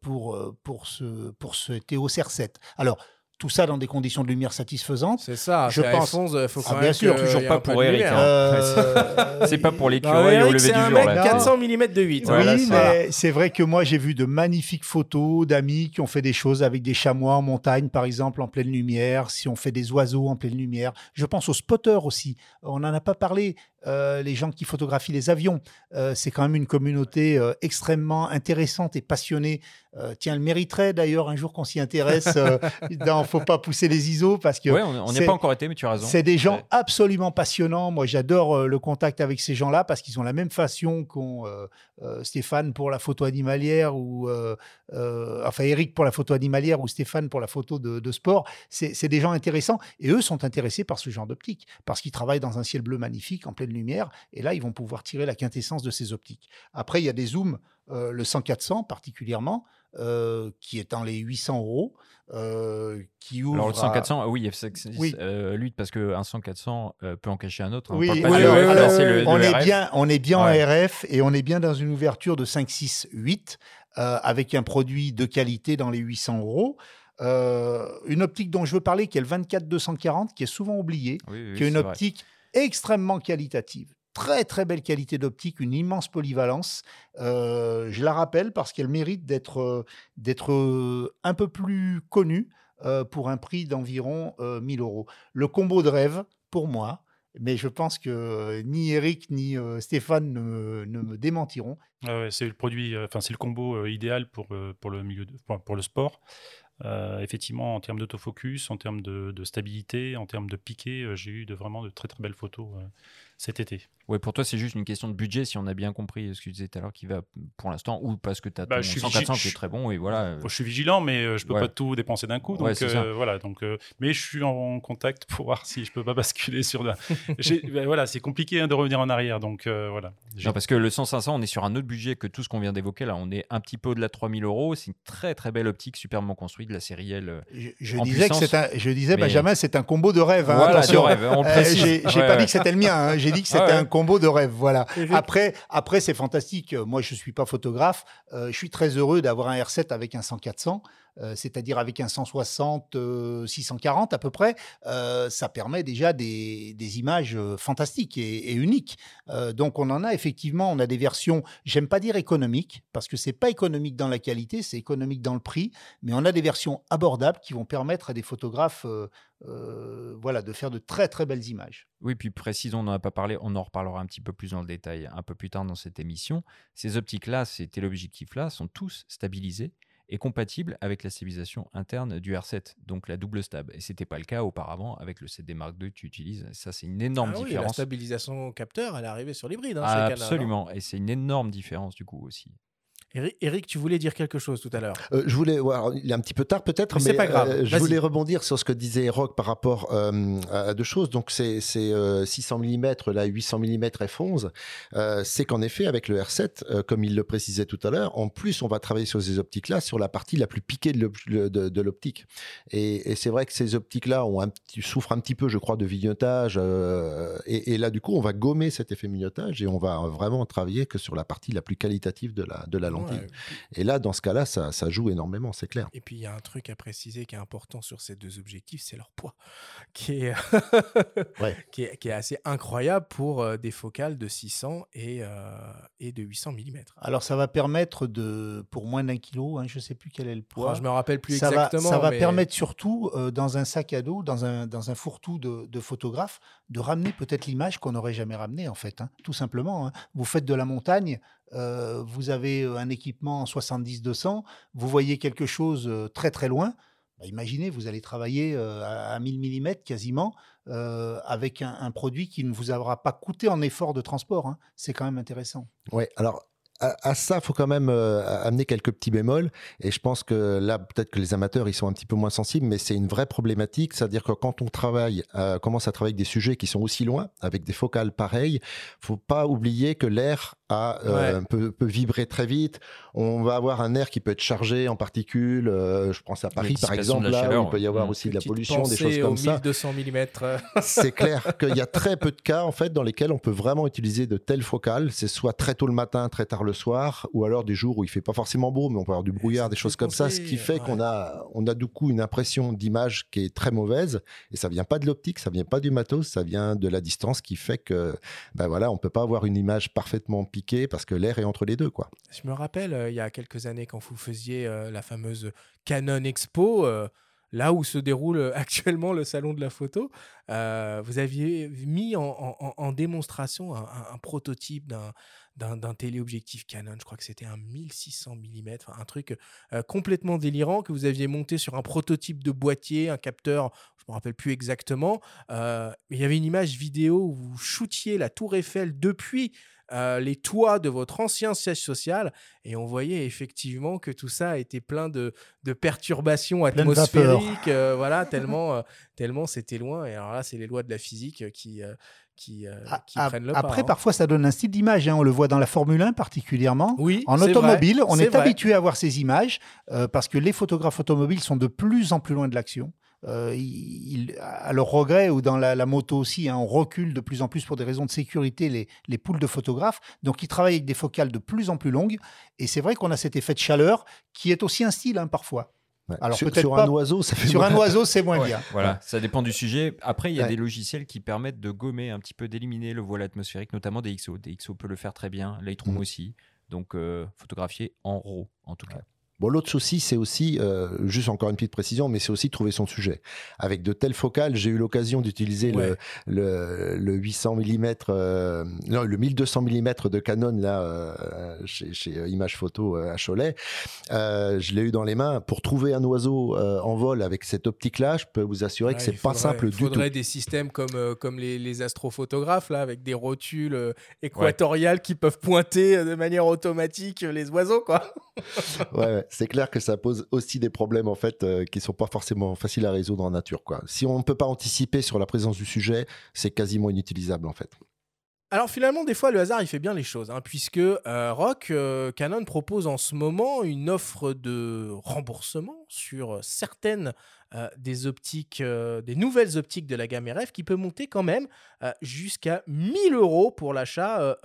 pour, pour, ce, pour ce TO CR7. Alors, tout ça dans des conditions de lumière satisfaisantes. C'est ça, Je pense- iPhone, il faut Ah, bien même sûr, toujours pas pour Eric, hein. Euh, C'est pas pour les Non, curés au lever c'est du un jour. mec là. 400 mm de 8. Voilà, oui, mais c'est vrai que moi j'ai vu de magnifiques photos d'amis qui ont fait des choses avec des chamois en montagne, par exemple, en pleine lumière. Si on fait des oiseaux en pleine lumière, je pense aux spotters aussi. On n'en a pas parlé. Euh, les gens qui photographient les avions, Euh, c'est quand même une communauté euh, extrêmement intéressante et passionnée. Tiens, elle mériterait d'ailleurs un jour qu'on s'y intéresse. euh, dans Faut pas pousser les ISO parce que Ouais, on n'y pas encore été, mais tu as raison. c'est des gens Ouais. absolument passionnants. Moi, j'adore le contact avec ces gens-là parce qu'ils ont la même passion qu'ont Stéphane pour la photo animalière ou enfin Eric pour la photo animalière ou Stéphane pour la photo de, de sport. C'est c'est des gens intéressants et eux sont intéressés par ce genre d'optique parce qu'ils travaillent dans un ciel bleu magnifique en pleine lumière et là, ils vont pouvoir tirer la quintessence de ces optiques. Après, il y a des zooms, euh, le 100-400 particulièrement, euh, qui est dans les 800 euros, euh, qui ouvre. Alors le à- 100-400, ah oui, c'est- c'est- Oui. euh, parce qu'un 100-400 euh, peut en cacher un autre. hein. Oui, RF, le- on, est RF. bien, on est bien Ouais. en RF et on est bien dans une ouverture de 5, 6, 8 euh, avec un produit de qualité dans les 800 euros. Une optique dont je veux parler qui est le 24-240 qui est souvent oubliée, qui est une vrai. Extrêmement qualitative. Très très belle qualité d'optique, une immense polyvalence. Euh, je la rappelle parce qu'elle mérite d'être euh, euh, un peu plus connue pour un prix d'environ euh, 1000 euros. Le combo de rêve, pour moi, mais je pense que ni Eric ni Stéphane ne, me- démentiront. Ah c'est le produit, enfin c'est le combo idéal pour, pour le milieu, de- pour le sport. Euh, effectivement, en termes d'autofocus, en termes de, stabilité, en termes de piqué, euh, j'ai eu de, vraiment de très très belles photos euh, cet été. Ouais, pour toi, c'est juste une question de budget, si on a bien compris ce que tu disais tout à l'heure, qui va pour l'instant, ou parce que tu as Bah, ton je suis 100-400 vigi- qui est très bon, et voilà. Bon, je suis vigilant, mais euh, je peux Ouais. pas tout dépenser d'un coup. Donc euh, voilà. Donc, euh, mais je suis en contact pour voir si je peux pas basculer sur. La... Ben, voilà, c'est compliqué hein, de revenir en arrière. Donc euh, voilà. Non, parce que le 100-500, on est sur un autre budget que tout ce qu'on vient d'évoquer. Là, on est un petit peu au-delà de 3000 euros. C'est une très très belle optique, superbement construite de la série L. euh, Je, disais que un, je disais mais- Benjamin, c'est un combo de rêve. hein, Voilà, de rêve, Euh, j'ai Ouais, pas dit que c'était le mien, hein, j'ai dit que c'était Ouais, ouais. un combo de rêve. Voilà. Après, après c'est fantastique. Moi, je suis pas photographe. Euh, je suis très heureux d'avoir un R7 avec un 100-400, euh, c'est-à-dire avec un 160, euh, 640 à peu près. Euh, ça permet déjà des, images euh, fantastiques et, uniques. Euh, donc, on en a effectivement. On a des versions. J'aime pas dire économiques parce que c'est pas économique dans la qualité, c'est économique dans le prix. Mais on a des versions abordables qui vont permettre à des photographes, euh, euh, voilà, de faire de très très belles images. Oui, puis précisons, on n'en a pas parlé, on en reparlera un petit peu plus dans le détail un peu plus tard dans cette émission. Ces optiques-là, ces téléobjectifs-là sont tous stabilisés et compatibles avec la stabilisation interne du R7, donc la double stab. Et c'était pas le cas auparavant avec le 7D Mark II que tu utilises. Ça, c'est une énorme Ah oui, la différence. stabilisation capteur, elle est arrivée sur l'hybride. Hein, non? Absolument, et c'est une énorme différence du coup aussi. Eric, tu voulais dire quelque chose tout à l'heure. Euh, je voulais, ouais, alors, il est un petit peu tard peut-être, Mais mais, pas grave, euh, je voulais rebondir sur ce que disait Rock par rapport euh, à deux choses. Donc c'est c'est, euh, 600 mm, là 800 mm f11. Euh, c'est qu'en effet avec le R7, euh, comme il le précisait tout à l'heure, en plus on va travailler sur ces optiques-là sur la partie la plus piquée de l'op- de, de l'optique. Et, et c'est vrai que ces optiques-là ont un petit, souffrent un petit peu, je crois, de vignotage. euh, et, et là du coup on va gommer cet effet vignotage et on va vraiment travailler que sur la partie la plus qualitative de la de la. Ouais. Et là, dans ce cas-là, ça, ça joue énormément, c'est clair. Et puis il y a un truc à préciser qui est important sur ces deux objectifs, c'est leur poids, qui est, Ouais. qui est, qui est assez incroyable pour euh, des focales de 600 et, euh, et de 800 mm. Alors, ça va permettre de, pour moins d'un kilo, hein, je ne sais plus quel est le poids. je me rappelle plus ça va, exactement. ça va mais- permettre surtout, euh, dans un sac à dos, dans un, dans un fourre-tout de, de photographe, de ramener peut-être l'image qu'on n'aurait jamais ramenée, en fait, hein, tout simplement. hein. Vous faites de la montagne, vous avez un équipement en 70-200, vous voyez quelque chose très très loin. Bah, imaginez, vous allez travailler à, à 1000 mm quasiment avec un, produit qui ne vous aura pas coûté en effort de transport. hein. C'est quand même intéressant. Ouais, alors à, à ça, faut quand même euh, amener quelques petits bémols. Et je pense que là, peut-être que les amateurs, ils sont un petit peu moins sensibles, mais c'est une vraie problématique. C'est-à-dire que quand on travaille, euh, commence à travailler avec des sujets qui sont aussi loin, avec des focales pareilles, faut pas oublier que l'air a, euh, peut, peut vibrer très vite. On va avoir un air qui peut être chargé en particules. euh, je pense à Paris, par exemple, là, où il peut y avoir ouais. aussi de la pollution, des choses aux comme ça. 1200 mm. C'est clair qu'il y a très peu de cas en fait dans lesquels on peut vraiment utiliser de telles focales. C'est soit très tôt le matin, très tard le soir, ou alors des jours où il fait pas forcément beau, mais on peut avoir du brouillard, des choses comme ça, ce qui fait qu'on a on a du coup une impression d'image qui est très mauvaise. Et ça vient pas de l'optique, ça vient pas du matos, ça vient de la distance qui fait que ben voilà, on peut pas avoir une image parfaitement piquée parce que l'air est entre les deux quoi. Je me rappelle, euh, il y a quelques années, quand vous faisiez euh, la fameuse Canon Expo, euh, là où se déroule actuellement le salon de la photo, vous aviez mis en, démonstration un, prototype d'un téléobjectif Canon, je crois que c'était un 1600 mm, un truc complètement délirant que vous aviez monté sur un prototype de boîtier, un capteur, je me rappelle plus exactement, il y avait une image vidéo où vous shootiez la tour Eiffel depuis euh, les toits de votre ancien siège social et on voyait effectivement que tout ça était plein de, de perturbations atmosphériques, euh, voilà, tellement, euh, tellement c'était loin. Et alors là, c'est les lois de la physique qui, qui, prennent le Après, pas. hein. parfois, ça donne un style d'image. hein. On le voit dans la Formule 1 particulièrement. Oui, En automobile, vrai, on est, vrai. habitué à voir ces images parce que les photographes automobiles sont de plus en plus loin de l'action. Euh, à leur regret, ou dans la, la moto aussi, hein, on recule de plus en plus pour des raisons de sécurité les, les poules de photographes. Donc, ils travaillent avec des focales de plus en plus longues. Et c'est vrai qu'on a cet effet de chaleur qui est aussi un style hein, parfois. Ouais. Alors, sur, peut-être sur pas- un oiseau, ça fait Sur un oiseau, c'est moins Ouais, bien. Voilà, ça dépend du sujet. Après, il y a Ouais. des logiciels qui permettent de gommer un petit peu, d'éliminer le voile atmosphérique, notamment des XO. Des XO peut le faire très bien, Lightroom Mhm. aussi. Donc, euh, photographier en RAW, en tout cas. Bon, l'autre souci, c'est aussi, euh, juste encore une petite précision, mais c'est aussi trouver son sujet. Avec de telles focales, j'ai eu l'occasion d'utiliser Ouais. le, le, le 800 mm, euh, non, le 1200 mm de Canon là, euh, chez, chez Image Photo à Cholet. Je l'ai eu dans les mains. Pour trouver un oiseau en vol avec cette optique-là, je peux vous assurer que Ouais, c'est il pas faudrait- simple il du tout. faudrait des systèmes comme, comme les, les astrophotographes, là, avec des rotules équatoriales qui peuvent pointer de manière automatique les oiseaux, quoi. Ouais, c'est clair que ça pose aussi des problèmes en fait euh, qui sont pas forcément faciles à résoudre en nature. Si on ne peut pas anticiper sur la présence du sujet, c'est quasiment inutilisable en fait. Alors finalement, des fois, le hasard, il fait bien les choses, hein, puisque euh, Rock, euh, Canon propose en ce moment une offre de remboursement sur certaines des des nouvelles optiques de la gamme RF, qui peut monter quand même jusqu'à 1000 euros pour l'achat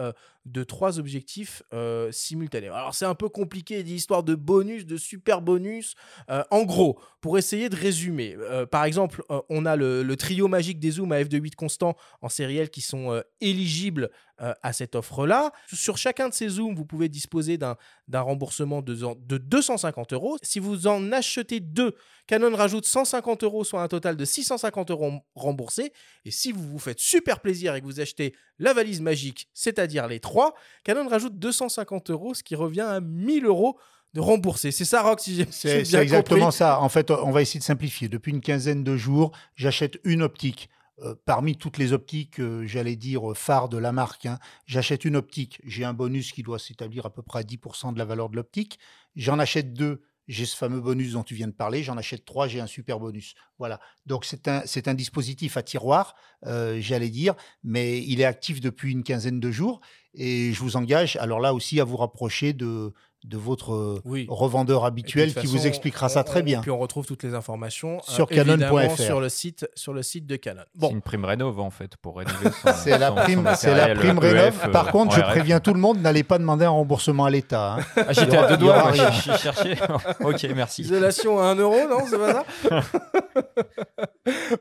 de trois objectifs euh, simultanés. Alors c'est un peu compliqué, des histoires de bonus, de super bonus. Euh, en gros, pour essayer de résumer, euh, par exemple, on a le, trio magique des zooms à f2.8 constant en sériel qui sont éligibles à cette offre-là. Sur chacun de ces zooms, vous pouvez disposer d'un d'un remboursement de, de 250 euros. Si vous en achetez deux, Canon rajoute 150 euros, soit un total de 650 euros remboursés. Et si vous vous faites super plaisir et que vous achetez la valise magique, c'est-à-dire les trois, Canon rajoute 250 euros, ce qui revient à 1000 euros de remboursé. C'est ça, Rock, si j'ai C'est bien c'est exactement compris. ça. En fait, on va essayer de simplifier. Depuis une quinzaine de jours, j'achète une optique. Euh, parmi toutes les optiques, euh, j'allais dire, euh, phares de la marque, hein, j'achète une optique. J'ai un bonus qui doit s'établir à peu près à 10% de la valeur de l'optique. J'en achète deux. J'ai ce fameux bonus dont tu viens de parler. J'en achète trois. J'ai un super bonus. Voilà. Donc, c'est un, un dispositif à tiroir, euh, j'allais dire, mais il est actif depuis une quinzaine de jours. Et je vous engage, alors là aussi, à vous rapprocher de, de votre Oui. revendeur Et habituel qui vous expliquera on- ça très on- bien. Puis on retrouve toutes les informations Sur euh, évidemment, canon.fr. sur le site sur le site de Canon. C'est Bon, une prime rénov en fait pour rénover C'est la prime, c'est la prime rénov. euh, Par contre, en je RF. préviens tout le monde, n'allez pas demander un remboursement à l'État. hein. Ah, J'étais à deux doigts, je cherchais. ok, merci. isolation à 1 euro, non, c'est pas ça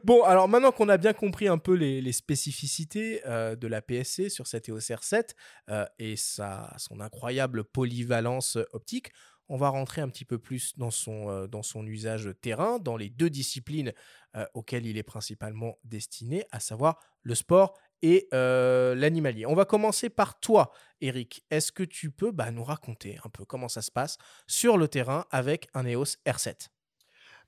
Bon, alors maintenant qu'on a bien compris un peu les, les spécificités euh, de la PSC sur cette EOS R7 euh, et sa, son incroyable polyvalence optique, on va rentrer un petit peu plus dans son, euh, usage terrain, dans les deux disciplines euh, auxquelles il est principalement destiné, à savoir le sport et euh, l'animalier. On va commencer par toi, Eric. Est-ce que tu peux bah, nous raconter un peu comment ça se passe sur le terrain avec un EOS R7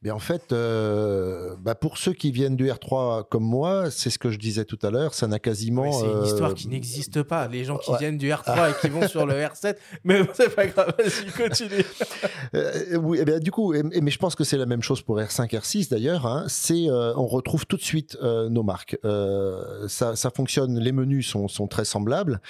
Mais en fait, euh, bah, pour ceux qui viennent du R3 comme moi, c'est ce que je disais tout à l'heure, ça n'a quasiment. C'est une histoire euh, qui n'existe pas. Les gens qui ouais. viennent du R3 et qui vont sur le R7, mais c'est pas grave, vas-y, continue. Euh, oui, eh bien, du coup, et- et- mais je pense que c'est la même chose pour R5, R6 d'ailleurs. hein, c'est, on retrouve tout de suite nos marques. Ça, ça fonctionne, les menus sont, sont très semblables.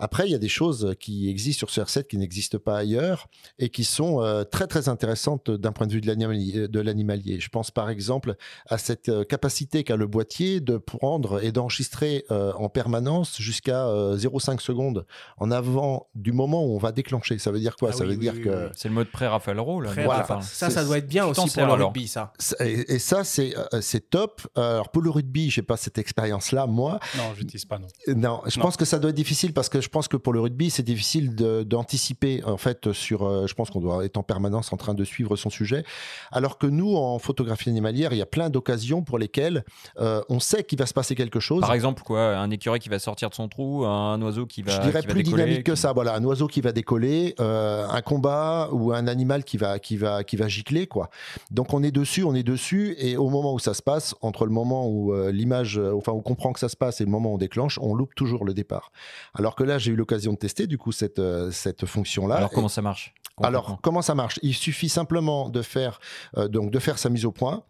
Après, il y a des choses qui existent sur ce R7 qui n'existent pas ailleurs et qui sont très très intéressantes d'un point de vue de l'animalier. Je pense par exemple à cette euh, capacité qu'a le boîtier de prendre et d'enregistrer euh, en permanence jusqu'à euh, 0,5 secondes en avant du moment où on va déclencher. Ça veut dire quoi? Ah Ça oui, veut oui, dire oui, que oui. C'est le mode voilà. rare. parle. Ça, ça doit être bien aussi pour le alors rugby, ça. Et, et ça, c'est euh, c'est top. Alors pour le rugby, j'ai pas cette expérience-là, moi. Non, j'utilise pas, non. Euh, Non, je Non. pense que ça doit être difficile parce que je pense que pour le rugby, c'est difficile d'anticiper en fait sur. euh, je pense qu'on doit être en permanence en train de suivre son sujet, alors que nous, en photographie animalière, il y a plein d'occasions pour lesquelles euh, on sait qu'il va se passer quelque chose. Par exemple, quoi Un écureuil qui va sortir de son trou, un oiseau qui va. je dirais qui va plus décoller, dynamique que ça. Voilà, un oiseau qui va décoller, euh, un combat ou un animal qui va qui va qui va gicler quoi. Donc on est dessus, on est dessus, et au moment où ça se passe, entre le moment où euh, l'image, enfin on comprend que ça se passe et le moment où on déclenche, on loupe toujours le départ. Alors que là, j'ai eu l'occasion de tester du coup cette cette fonction là. Alors, comment ça marche? Alors, comment ça marche? Il suffit simplement de faire, euh, donc de faire sa mise au point,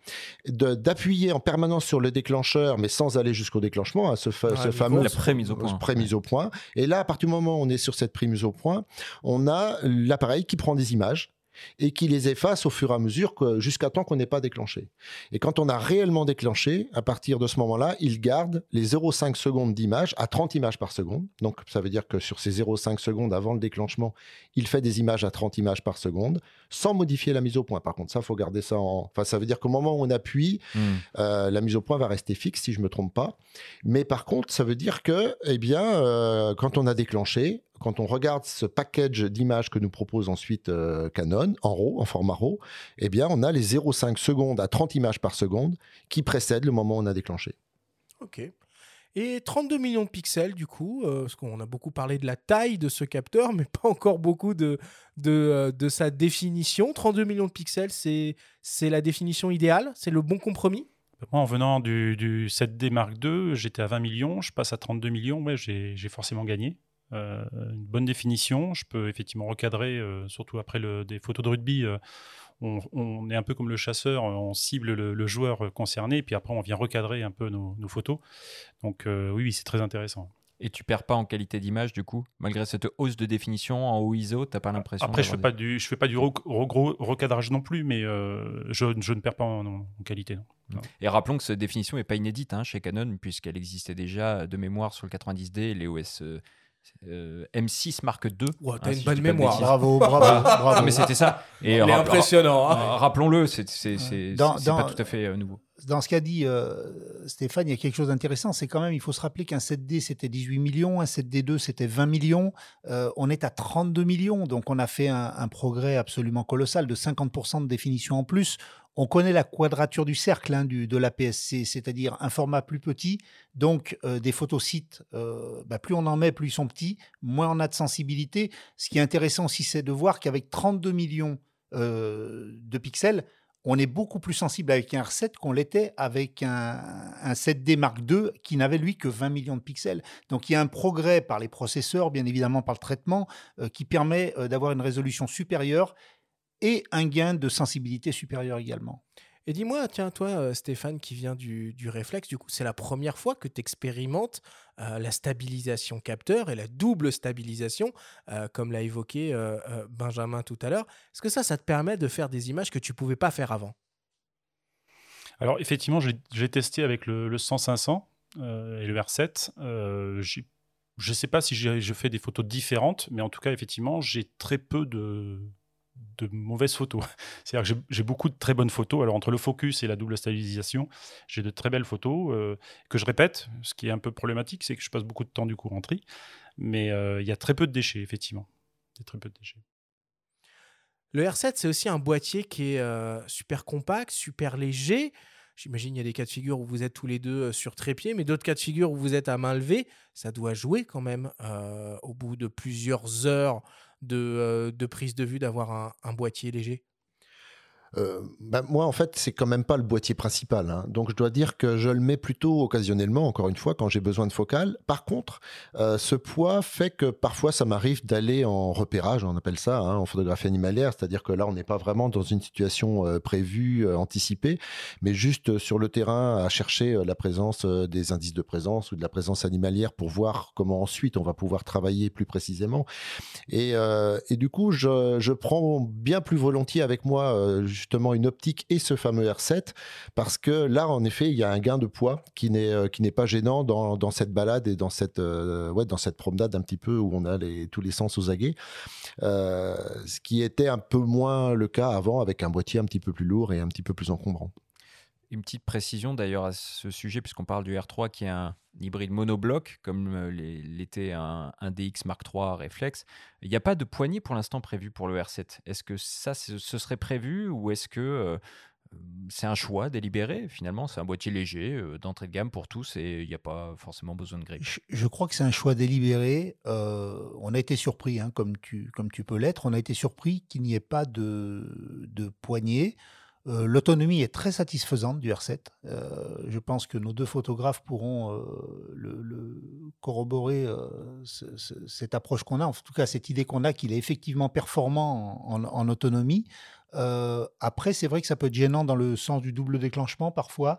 d'appuyer en permanence sur le déclencheur, mais sans aller jusqu'au déclenchement, à ce, fa- ce fameux la prémise au point. prémise au point. Et là, à partir du moment où on est sur cette prémise au point, on a l'appareil qui prend des images et qui les efface au fur et à mesure jusqu'à temps qu'on n'ait pas déclenché. Et quand on a réellement déclenché, à partir de ce moment-là, il garde les 0,5 secondes d'image à 30 images par seconde. Donc ça veut dire que sur ces 0,5 secondes avant le déclenchement, il fait des images à 30 images par seconde sans modifier la mise au point. Par contre, ça, faut garder ça en... Enfin, ça veut dire qu'au moment où on appuie, Hmm. euh, la mise au point va rester fixe si je me trompe pas. Mais par contre, ça veut dire que, eh bien, euh, quand on a déclenché, quand on regarde ce package d'images que nous propose ensuite euh, Canon en RAW, en format RAW, eh bien, on a les 0,5 secondes à 30 images par seconde qui précèdent le moment où on a déclenché. Ok. Et 32 millions de pixels, du coup, euh, parce qu'on a beaucoup parlé de la taille de ce capteur, mais pas encore beaucoup de, de, euh, de sa définition. 32 millions de pixels, c'est c'est la définition idéale? C'est le bon compromis? Moi, en venant du, du 7D Mark II, j'étais à 20 millions, je passe à 32 millions, ouais, j'ai j'ai forcément gagné. Euh, une bonne définition, je peux effectivement recadrer, euh, surtout après le- des photos de rugby. euh, on, on est un peu comme le chasseur, on cible le, le joueur concerné, puis après on vient recadrer un peu nos, nos photos. Donc oui, oui, c'est très intéressant. Et tu perds pas en qualité d'image, du coup Malgré cette hausse de définition en haut ISO, t'as pas l'impression Après, je fais pas du, je fais pas du recadrage non plus, mais euh, je, je ne perds pas en, en qualité. Non. Et rappelons que cette définition n'est pas inédite hein, chez Canon, puisqu'elle existait déjà de mémoire sur le 90D et les OS euh, euh, M6 Mark II. Ouah, t'as hein, une si bonne mémoire. Bravo, bravo, bravo. Non, mais c'était ça. Et Il est impressionnant. hein. ra- Rappelons-le, c'est pas tout à fait euh, nouveau. Dans ce qu'a dit euh, Stéphane, il y a quelque chose d'intéressant. C'est quand même, il faut se rappeler qu'un 7D, c'était 18 millions, un 7D2, c'était 20 millions. Euh, on est à 32 millions. Donc, on a fait un, un progrès absolument colossal de 50% de définition en plus. On connaît la quadrature du cercle hein, de la PSC, c'est-à-dire un format plus petit. Donc, euh, des photosites, euh, bah, plus on en met, plus ils sont petits, moins on a de sensibilité. Ce qui est intéressant aussi, c'est de voir qu'avec 32 millions euh, de pixels, on est beaucoup plus sensible avec un R7 qu'on l'était avec un, un 7D Mark II qui n'avait lui que 20 millions de pixels. Donc il y a un progrès par les processeurs, bien évidemment par le traitement, qui permet d'avoir une résolution supérieure et un gain de sensibilité supérieur également. Et dis-moi, tiens, toi, euh, Stéphane, qui vient du, du réflexe, du coup, c'est la première fois que tu expérimentes euh, la stabilisation capteur et la double stabilisation, euh, comme l'a évoqué Benjamin tout à l'heure. Est-ce que ça, ça te permet de faire des images que tu pouvais pas faire avant? Alors, effectivement, j'ai testé avec le, le 100-500 et le R7. je ne sais pas si je fais des photos différentes, mais en tout cas, effectivement, j'ai très peu de, de mauvaises photos. C'est-à-dire que j'ai beaucoup de très bonnes photos. Alors, entre le focus et la double stabilisation, j'ai de très belles photos euh, que je répète. Ce qui est un peu problématique, c'est que je passe beaucoup de temps du coup en tri. Mais euh, il y a très peu de déchets, effectivement. Il y a très peu de déchets. Le R7, c'est aussi un boîtier qui est euh, super compact, super léger. J'imagine il y a des cas de figure où vous êtes tous les deux sur trépied, mais d'autres cas de figure où vous êtes à main levée. Ça doit jouer quand même au bout de plusieurs heures de, de prise de vue d'avoir un, un boîtier léger euh, bah, moi, en fait, c'est quand même pas le boîtier principal. Hein. Donc, je dois dire que je le mets plutôt occasionnellement, encore une fois, quand j'ai besoin de focale. Par contre, euh, ce poids fait que parfois, ça m'arrive d'aller en repérage, on appelle ça, hein, en photographie animalière. C'est-à-dire que là, on n'est pas vraiment dans une situation euh, prévue, anticipée, mais juste sur le terrain à chercher la présence des indices de présence ou de la présence animalière pour voir comment ensuite on va pouvoir travailler plus précisément. Et, du coup, je, prends bien plus volontiers avec moi justement une optique et ce fameux R7 parce que là, en effet, il y a un gain de poids qui n'est euh, qui n'est pas gênant dans, dans, cette balade et dans cette euh, ouais dans cette promenade un petit peu où on a les, tous les sens aux aguets, euh, ce qui était un peu moins le cas avant avec un boîtier un petit peu plus lourd et un petit peu plus encombrant. Une petite précision d'ailleurs à ce sujet, puisqu'on parle du R3 qui est un hybride monobloc, comme euh, l'était un, DX Mark III réflexe. Il n'y a pas de poignée pour l'instant prévu pour le R7. Est-ce que ça, ce serait prévu ou est-ce que euh, c'est un choix délibéré Finalement, c'est un boîtier léger, euh, d'entrée de gamme pour tous et il n'y a pas forcément besoin de grille. Je, crois que c'est un choix délibéré. on a été surpris, hein, comme, tu, comme tu peux l'être, on a été surpris qu'il n'y ait pas de, de poignée. Euh, l'autonomie est très satisfaisante du R7. Euh, je pense que nos deux photographes pourront euh, le, corroborer cette approche qu'on a, en tout cas cette idée qu'on a qu'il est effectivement performant en, autonomie. après, c'est vrai que ça peut être gênant dans le sens du double déclenchement parfois.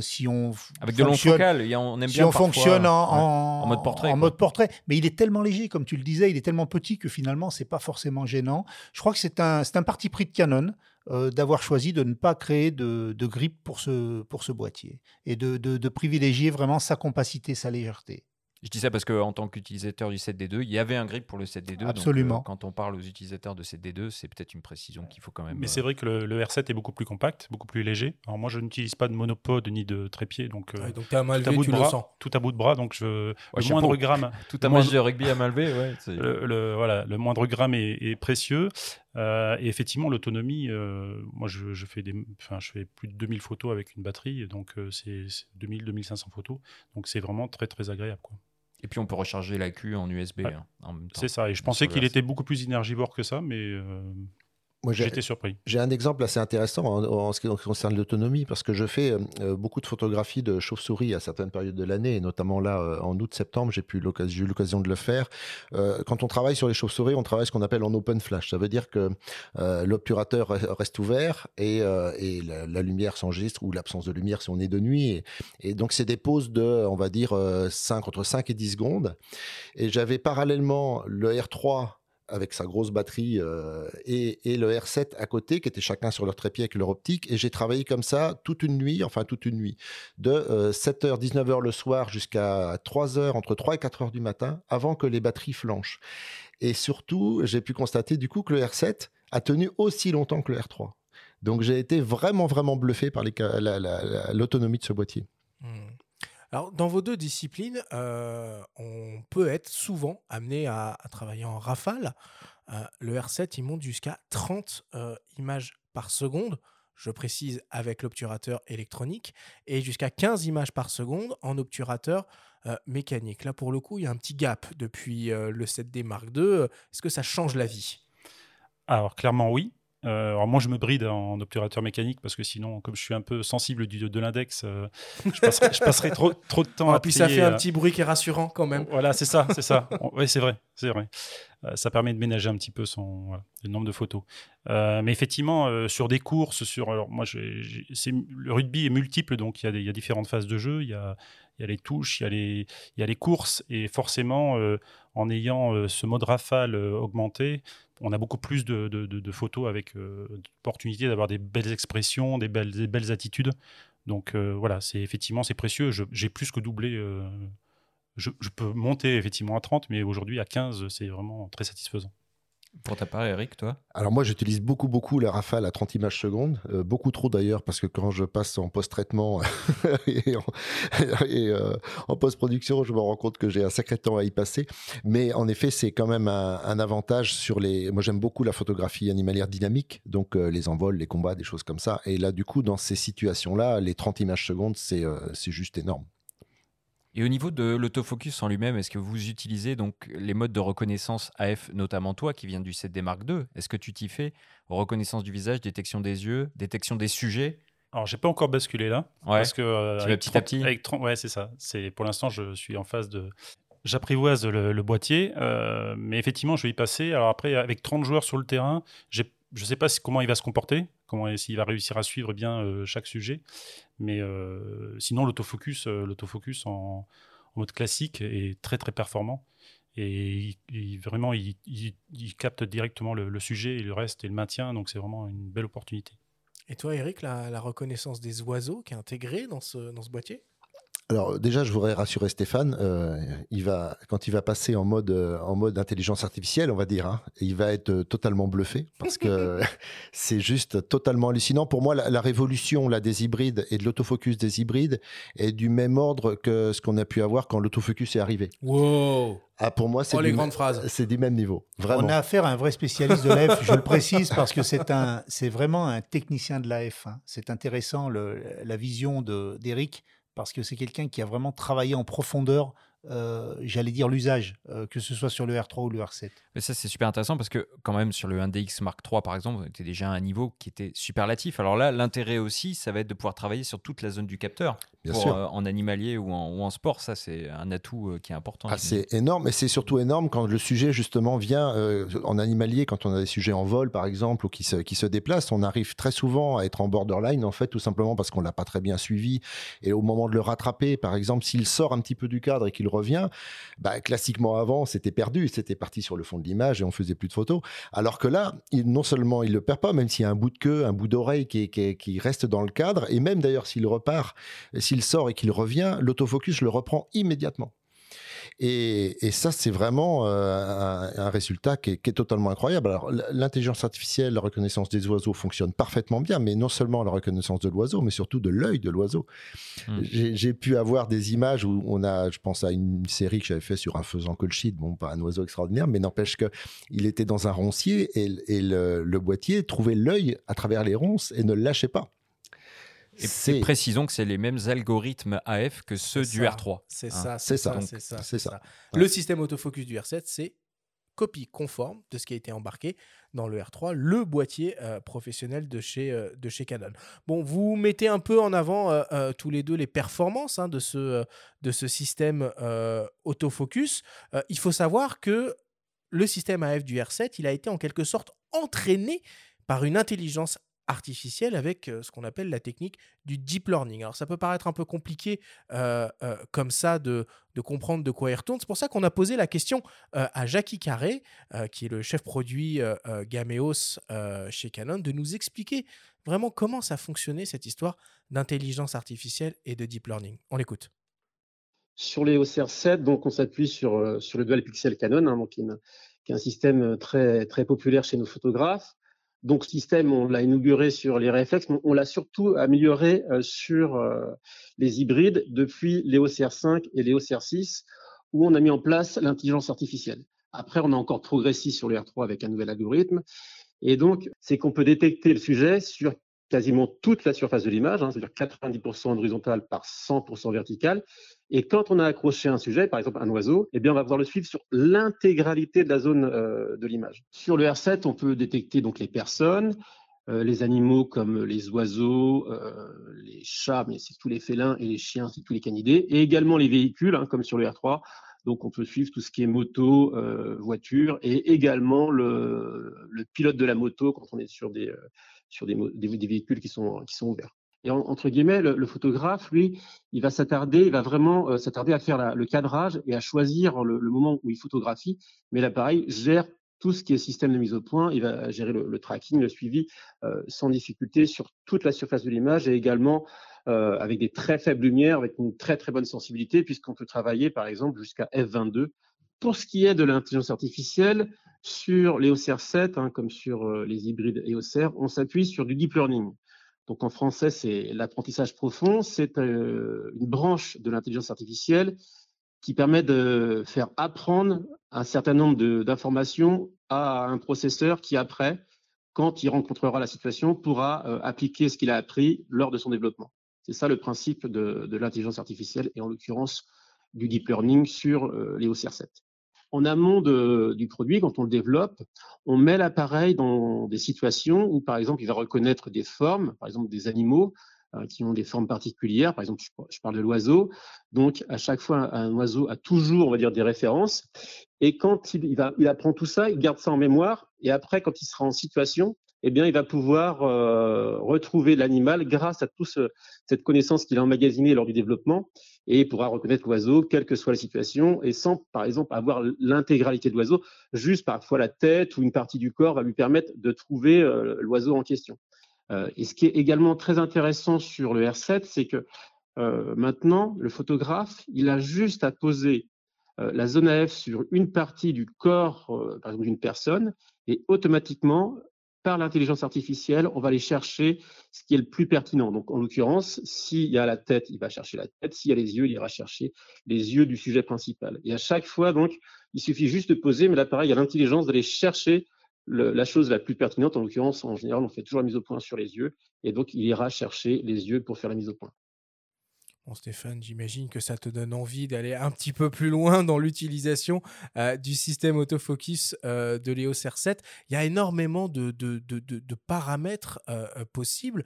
si on avec de longs focales, on aime si on fonctionne en, mode portrait, en mode portrait, mais il est tellement léger, comme tu le disais, il est tellement petit que finalement c'est pas forcément gênant. Je crois que c'est un, un parti pris de Canon. Euh, d'avoir choisi de ne pas créer de, de grip pour ce, pour ce boîtier et de, de, privilégier vraiment sa compacité, sa légèreté. Je dis ça parce qu'en tant qu'utilisateur du 7D2, il y avait un grip pour le 7D2. Absolument. Donc, quand on parle aux utilisateurs de 7D2, c'est peut-être une précision qu'il faut quand même. Mais c'est vrai que le, R7 est beaucoup plus compact, beaucoup plus léger. Alors moi, je n'utilise pas de monopode ni de trépied, donc, euh, donc tout, à bout de bras, tout à bout de bras. Donc je, le moindre gramme, tout à moindre... de rugby à main levée, ouais, le, voilà, le moindre gramme est, est précieux. Euh, et effectivement, l'autonomie, euh, moi je, je, fais des, je fais plus de 2000 photos avec une batterie, donc c'est 2000-2500 photos. Donc c'est vraiment très très agréable. Quoi. Et puis on peut recharger la Q en USB hein, C'est ça, et je pensais qu'il était beaucoup plus énergivore que ça, mais euh, été surpris. J'ai un exemple assez intéressant en, ce qui concerne l'autonomie, parce que je fais euh, beaucoup de photographies de chauves-souris à certaines périodes de l'année, et notamment là, euh, en août-septembre, j'ai eu l'occasion de le faire. Euh, quand on travaille sur les chauves-souris, on travaille ce qu'on appelle en open flash. Ça veut dire que l'obturateur reste ouvert et, et la, lumière s'enregistre, ou l'absence de lumière si on est de nuit. Et, et donc, c'est des pauses de, on va dire, 5, entre 5 et 10 secondes. Et j'avais parallèlement le R3 avec sa grosse batterie euh, et, le R7 à côté, qui étaient chacun sur leur trépied avec leur optique. Et j'ai travaillé comme ça toute une nuit, enfin toute une nuit, de 7h, euh, 19h le soir jusqu'à 3h, entre 3 et 4h du matin, avant que les batteries flanchent. Et surtout, j'ai pu constater du coup que le R7 a tenu aussi longtemps que le R3. Donc j'ai été vraiment, vraiment bluffé par l'autonomie de ce boîtier. Mmh. Alors, dans vos deux disciplines, euh, on peut être souvent amené à, travailler en rafale. Euh, le R7, il monte jusqu'à 30 euh, images par seconde, je précise avec l'obturateur électronique, et jusqu'à 15 images par seconde en obturateur mécanique. Là, pour le coup, il y a un petit gap depuis le 7D Mark II. Est-ce que ça change la vie? Alors, clairement, oui. Euh, alors moi, je me bride en obturateur mécanique parce que sinon, comme je suis un peu sensible du, de l'index, euh, je, passerai, je passerai trop, trop de temps Ah, à puis ça fait un euh, petit bruit qui est rassurant quand même. Voilà, c'est ça, c'est ça. Oui, c'est vrai, c'est vrai. Ça permet de ménager un petit peu son voilà, le nombre de photos. Mais effectivement, sur des courses, sur alors moi, le rugby est multiple, donc il y, a des- il y a différentes phases de jeu. Il y a, il y a les touches, il y a les, il y a les courses, et forcément, en ayant ce mode rafale augmenté, on a beaucoup plus de, photos avec euh, l'opportunité d'avoir des belles expressions, des belles, des belles attitudes. Donc euh, voilà, c'est effectivement c'est précieux. J'ai plus que doublé. euh, je, je peux monter effectivement à 30, mais aujourd'hui à 15, c'est vraiment très satisfaisant. Pour ta part, Eric, toi? Alors moi, j'utilise beaucoup, beaucoup la Rafale à 30 images secondes, euh, beaucoup trop d'ailleurs, parce que quand je passe en post-traitement et euh, en post-production, je me rends compte que j'ai un sacré temps à y passer. Mais en effet, c'est quand même un, avantage sur les... Moi, j'aime beaucoup la photographie animalière dynamique, donc euh, les envols, les combats, des choses comme ça. Et là, du coup, dans ces situations-là, les 30 images secondes, c'est juste énorme. Et au niveau de l'autofocus en lui-même, est-ce que vous utilisez donc les modes de reconnaissance AF, notamment toi qui viens du 7D Mark II Est-ce que tu t'y fais? Reconnaissance du visage, détection des yeux, détection des sujets? Alors, j'ai pas encore basculé là, Ouais. parce que euh, avec petit à 30 petit? avec 30 ouais, c'est ça. C'est pour l'instant, je suis en phase de. J'apprivoise le, le boîtier, euh, mais effectivement, je vais y passer. Alors après, avec 30 joueurs sur le terrain, j'ai- je ne sais pas comment il va se comporter, comment s'il va réussir à suivre bien euh, chaque sujet. Mais euh, sinon, l'autofocus, euh, l'autofocus en, mode classique est très très performant. Et il- vraiment, il, capte directement le, le sujet et le reste et le maintient. Donc c'est vraiment une belle opportunité. Et toi, Eric, la, la reconnaissance des oiseaux qui est intégrée dans ce, dans ce boîtier? Alors déjà, je voudrais rassurer Stéphane. euh, il va, quand il va passer en mode, euh, en mode intelligence artificielle, on va dire, hein, il va être euh, totalement bluffé parce que c'est juste totalement hallucinant. Pour moi, la, la révolution là, des hybrides et de l'autofocus des hybrides est du même ordre que ce qu'on a pu avoir quand l'autofocus est arrivé. Wow Ah, pour moi, c'est Oh, les du, grandes phrases. c'est du même niveau. Vraiment. On a affaire à un vrai spécialiste de l'AF, je le précise, parce que c'est un, c'est vraiment un technicien de l'AF. hein. C'est intéressant le- la vision de- d'Eric, parce que c'est quelqu'un qui a vraiment travaillé en profondeur, euh, j'allais dire l'usage, euh, que ce soit sur le R3 ou le R7. Mais ça, c'est super intéressant parce que, quand même, sur le 1DX Mark III, par exemple, on était déjà à un niveau qui était superlatif. Alors là, l'intérêt aussi, ça va être de pouvoir travailler sur toute la zone du capteur. Bien Pour, sûr. euh, en animalier ou en, ou en sport, ça, c'est un atout euh, qui est important. Ah, c'est énorme, et c'est surtout énorme quand le sujet justement vient euh, en animalier, quand on a des sujets en vol par exemple ou qui se, qui se déplacent, on arrive très souvent à être en borderline en fait tout simplement parce qu'on l'a pas très bien suivi et au moment de le rattraper par exemple s'il sort un petit peu du cadre et qu'il revient, bah, classiquement avant c'était perdu, c'était parti sur le fond de l'image et on faisait plus de photos, alors que là non seulement il le perd pas même s'il y a un bout de queue, un bout d'oreille qui, qui reste dans le cadre et même d'ailleurs s'il repart, s'il sort et qu'il revient, l'autofocus le reprend immédiatement. Et, et ça, c'est vraiment euh, un, un résultat qui est, qui est totalement incroyable. Alors, l'intelligence artificielle, la reconnaissance des oiseaux fonctionne parfaitement bien, mais non seulement la reconnaissance de l'oiseau, mais surtout de l'œil de l'oiseau. Hmm. J'ai j'ai pu avoir des images où on a, je pense à une série que j'avais fait sur un faisan colchide, bon, pas un oiseau extraordinaire, mais n'empêche que il était dans un roncier et, et le, le boîtier trouvait l'œil à travers les ronces et ne le lâchait pas. Et, précisons que c'est les mêmes algorithmes AF que ceux C'est du ça. R3. C'est hein. ça, c'est c'est ça, ça. c'est ça, ça. ça. Le système autofocus du R7, c'est copie conforme de ce qui a été embarqué dans le R3, le boîtier euh, professionnel de chez, euh, de chez Canon. Bon, vous mettez un peu en avant euh, euh, tous les deux les performances hein, de, ce, euh, de ce système euh, autofocus. Euh, il faut savoir que le système AF du R7, il a été en quelque sorte entraîné par une intelligence artificielle avec euh, ce qu'on appelle la technique du deep learning. Alors ça peut paraître un peu compliqué euh, euh, comme ça de, comprendre de quoi il retourne. C'est pour ça qu'on a posé la question à Jackie Carré, qui est le chef produit Gameos chez Canon, de nous expliquer vraiment comment ça fonctionnait cette histoire d'intelligence artificielle et de deep learning. On l'écoute. Sur les OCR7, donc on s'appuie sur, le dual pixel Canon, hein, donc qui est, un système très, très populaire chez nos photographes. Donc ce système, on l'a inauguré sur les réflexes, mais on l'a surtout amélioré euh, sur euh, les hybrides depuis les OCR5 et les OCR6, où on a mis en place l'intelligence artificielle. Après, on a encore progressé sur le R3 avec un nouvel algorithme. Et donc, c'est qu'on peut détecter le sujet sur quasiment toute la surface de l'image, hein, c'est-à-dire 90% horizontal par 100% vertical. Et quand on a accroché un sujet, par exemple un oiseau, eh bien on va pouvoir le suivre sur l'intégralité de la zone euh, de l'image. Sur le R7, on peut détecter donc les personnes, euh, les animaux comme les oiseaux, euh, les chats, mais c'est tous les félins, et les chiens, c'est tous les canidés, et également les véhicules, hein, comme sur le R3. Donc on peut suivre tout ce qui est moto, voiture, et également le, pilote de la moto quand on est sur des sur des, véhicules qui sont, qui sont ouverts. Et entre guillemets, le, photographe, lui, il va s'attarder, il va vraiment euh, s'attarder à faire le cadrage et à choisir le, moment où il photographie. Mais l'appareil gère tout ce qui est système de mise au point. Il va gérer le, tracking, le suivi euh, sans difficulté sur toute la surface de l'image et également euh, avec des très faibles lumières, avec une très très bonne sensibilité, puisqu'on peut travailler par exemple jusqu'à F22. Pour ce qui est de l'intelligence artificielle, sur les OCR7, hein, comme sur les hybrides et OCR, on s'appuie sur du deep learning. Donc en français, c'est l'apprentissage profond. C'est euh, une branche de l'intelligence artificielle qui permet de faire apprendre un certain nombre d'informations à un processeur qui, après, quand il rencontrera la situation, pourra euh, appliquer ce qu'il a appris lors de son développement. C'est ça le principe de, de l'intelligence artificielle et en l'occurrence du deep learning sur les OCR7 en amont du produit, quand on le développe, on met l'appareil dans des situations où, par exemple, il va reconnaître des formes, par exemple des animaux euh, qui ont des formes particulières. Par exemple, je, parle de l'oiseau. Donc, à chaque fois, un oiseau a toujours, on va dire, des références. Et quand il, va, il apprend tout ça, il garde ça en mémoire. Et après, quand il sera en situation, eh bien, il va pouvoir euh, retrouver l'animal grâce à toute cette connaissance qu'il a emmagasinée lors du développement et il pourra reconnaître l'oiseau, quelle que soit la situation, et sans, par exemple, avoir l'intégralité de l'oiseau, juste parfois la tête ou une partie du corps va lui permettre de trouver euh, l'oiseau en question. Euh, et ce qui est également très intéressant sur le R7, c'est que maintenant, le photographe, il a juste à poser la zone AF sur une partie du corps, d'une personne, et automatiquement, par l'intelligence artificielle, on va aller chercher ce qui est le plus pertinent. Donc, en l'occurrence, s'il y a la tête, il va chercher la tête. S'il y a les yeux, il ira chercher les yeux du sujet principal. Et à chaque fois, donc, il suffit juste de poser, mais l'appareil a l'intelligence d'aller chercher la chose la plus pertinente. En l'occurrence, en général, on fait toujours la mise au point sur les yeux. Et donc, il ira chercher les yeux pour faire la mise au point. Stéphane, j'imagine que ça te donne envie d'aller un petit peu plus loin dans l'utilisation euh, du système autofocus euh, de l'EOS R7. Il y a énormément de, paramètres euh, possibles.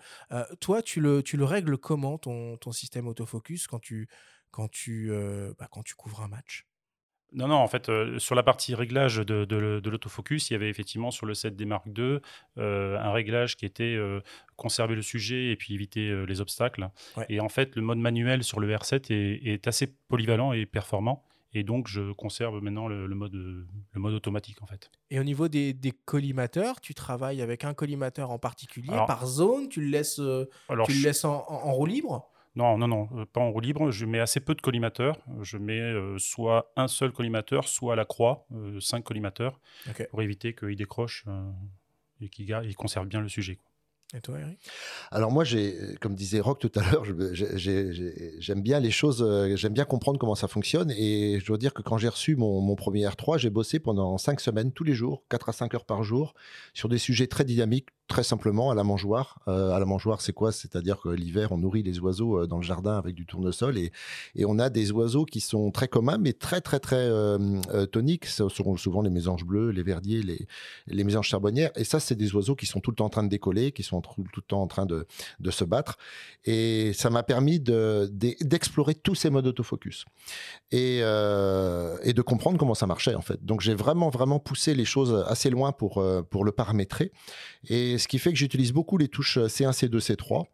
toi, tu le, règles comment, ton, système autofocus, bah, quand tu couvres un match? Non, non, en fait, euh, sur la partie réglage de, de, l'autofocus, il y avait effectivement sur le set des Mark II euh, un réglage qui était euh, conserver le sujet et puis éviter les obstacles. Et en fait, le mode manuel sur le R7 est, assez polyvalent et performant. Et donc, je conserve maintenant le, mode, le mode automatique, en fait. Et au niveau des, collimateurs, tu travailles avec un collimateur en particulier, par zone Tu le laisses, tu le laisses en roue libre? Non, non, non, euh, pas en roue libre. Je mets assez peu de collimateurs. Je mets euh, soit un seul collimateur, soit à la croix, euh, cinq collimateurs, pour éviter qu'il décroche et qu'il conserve bien le sujet. Et toi, Eric? Alors moi, j'ai, comme disait Rock tout à l'heure, j'aime bien les choses, j'aime bien comprendre comment ça fonctionne. Et je dois dire que quand j'ai reçu mon, mon, premier R3, j'ai bossé pendant cinq semaines, tous les jours, 4 à 5 heures par jour, sur des sujets très dynamiques, très simplement à la mangeoire. Euh, à la mangeoire, c'est quoi? C'est-à-dire que l'hiver, on nourrit les oiseaux euh, dans le jardin avec du tournesol et, et, on a des oiseaux qui sont très communs, mais très, très, très euh, toniques. Ce seront souvent les mésanges bleus, les verdiers, les, les mésanges charbonnières. Et ça, c'est des oiseaux qui sont tout le temps en train de décoller, qui sont tout, le temps en train de, de se battre. Et ça m'a permis d'explorer de, tous ces modes autofocus et, et de comprendre comment ça marchait, en fait. Donc, j'ai vraiment, vraiment poussé les choses assez loin pour, pour le paramétrer. Et ce qui fait que j'utilise beaucoup les touches C1, C2, C3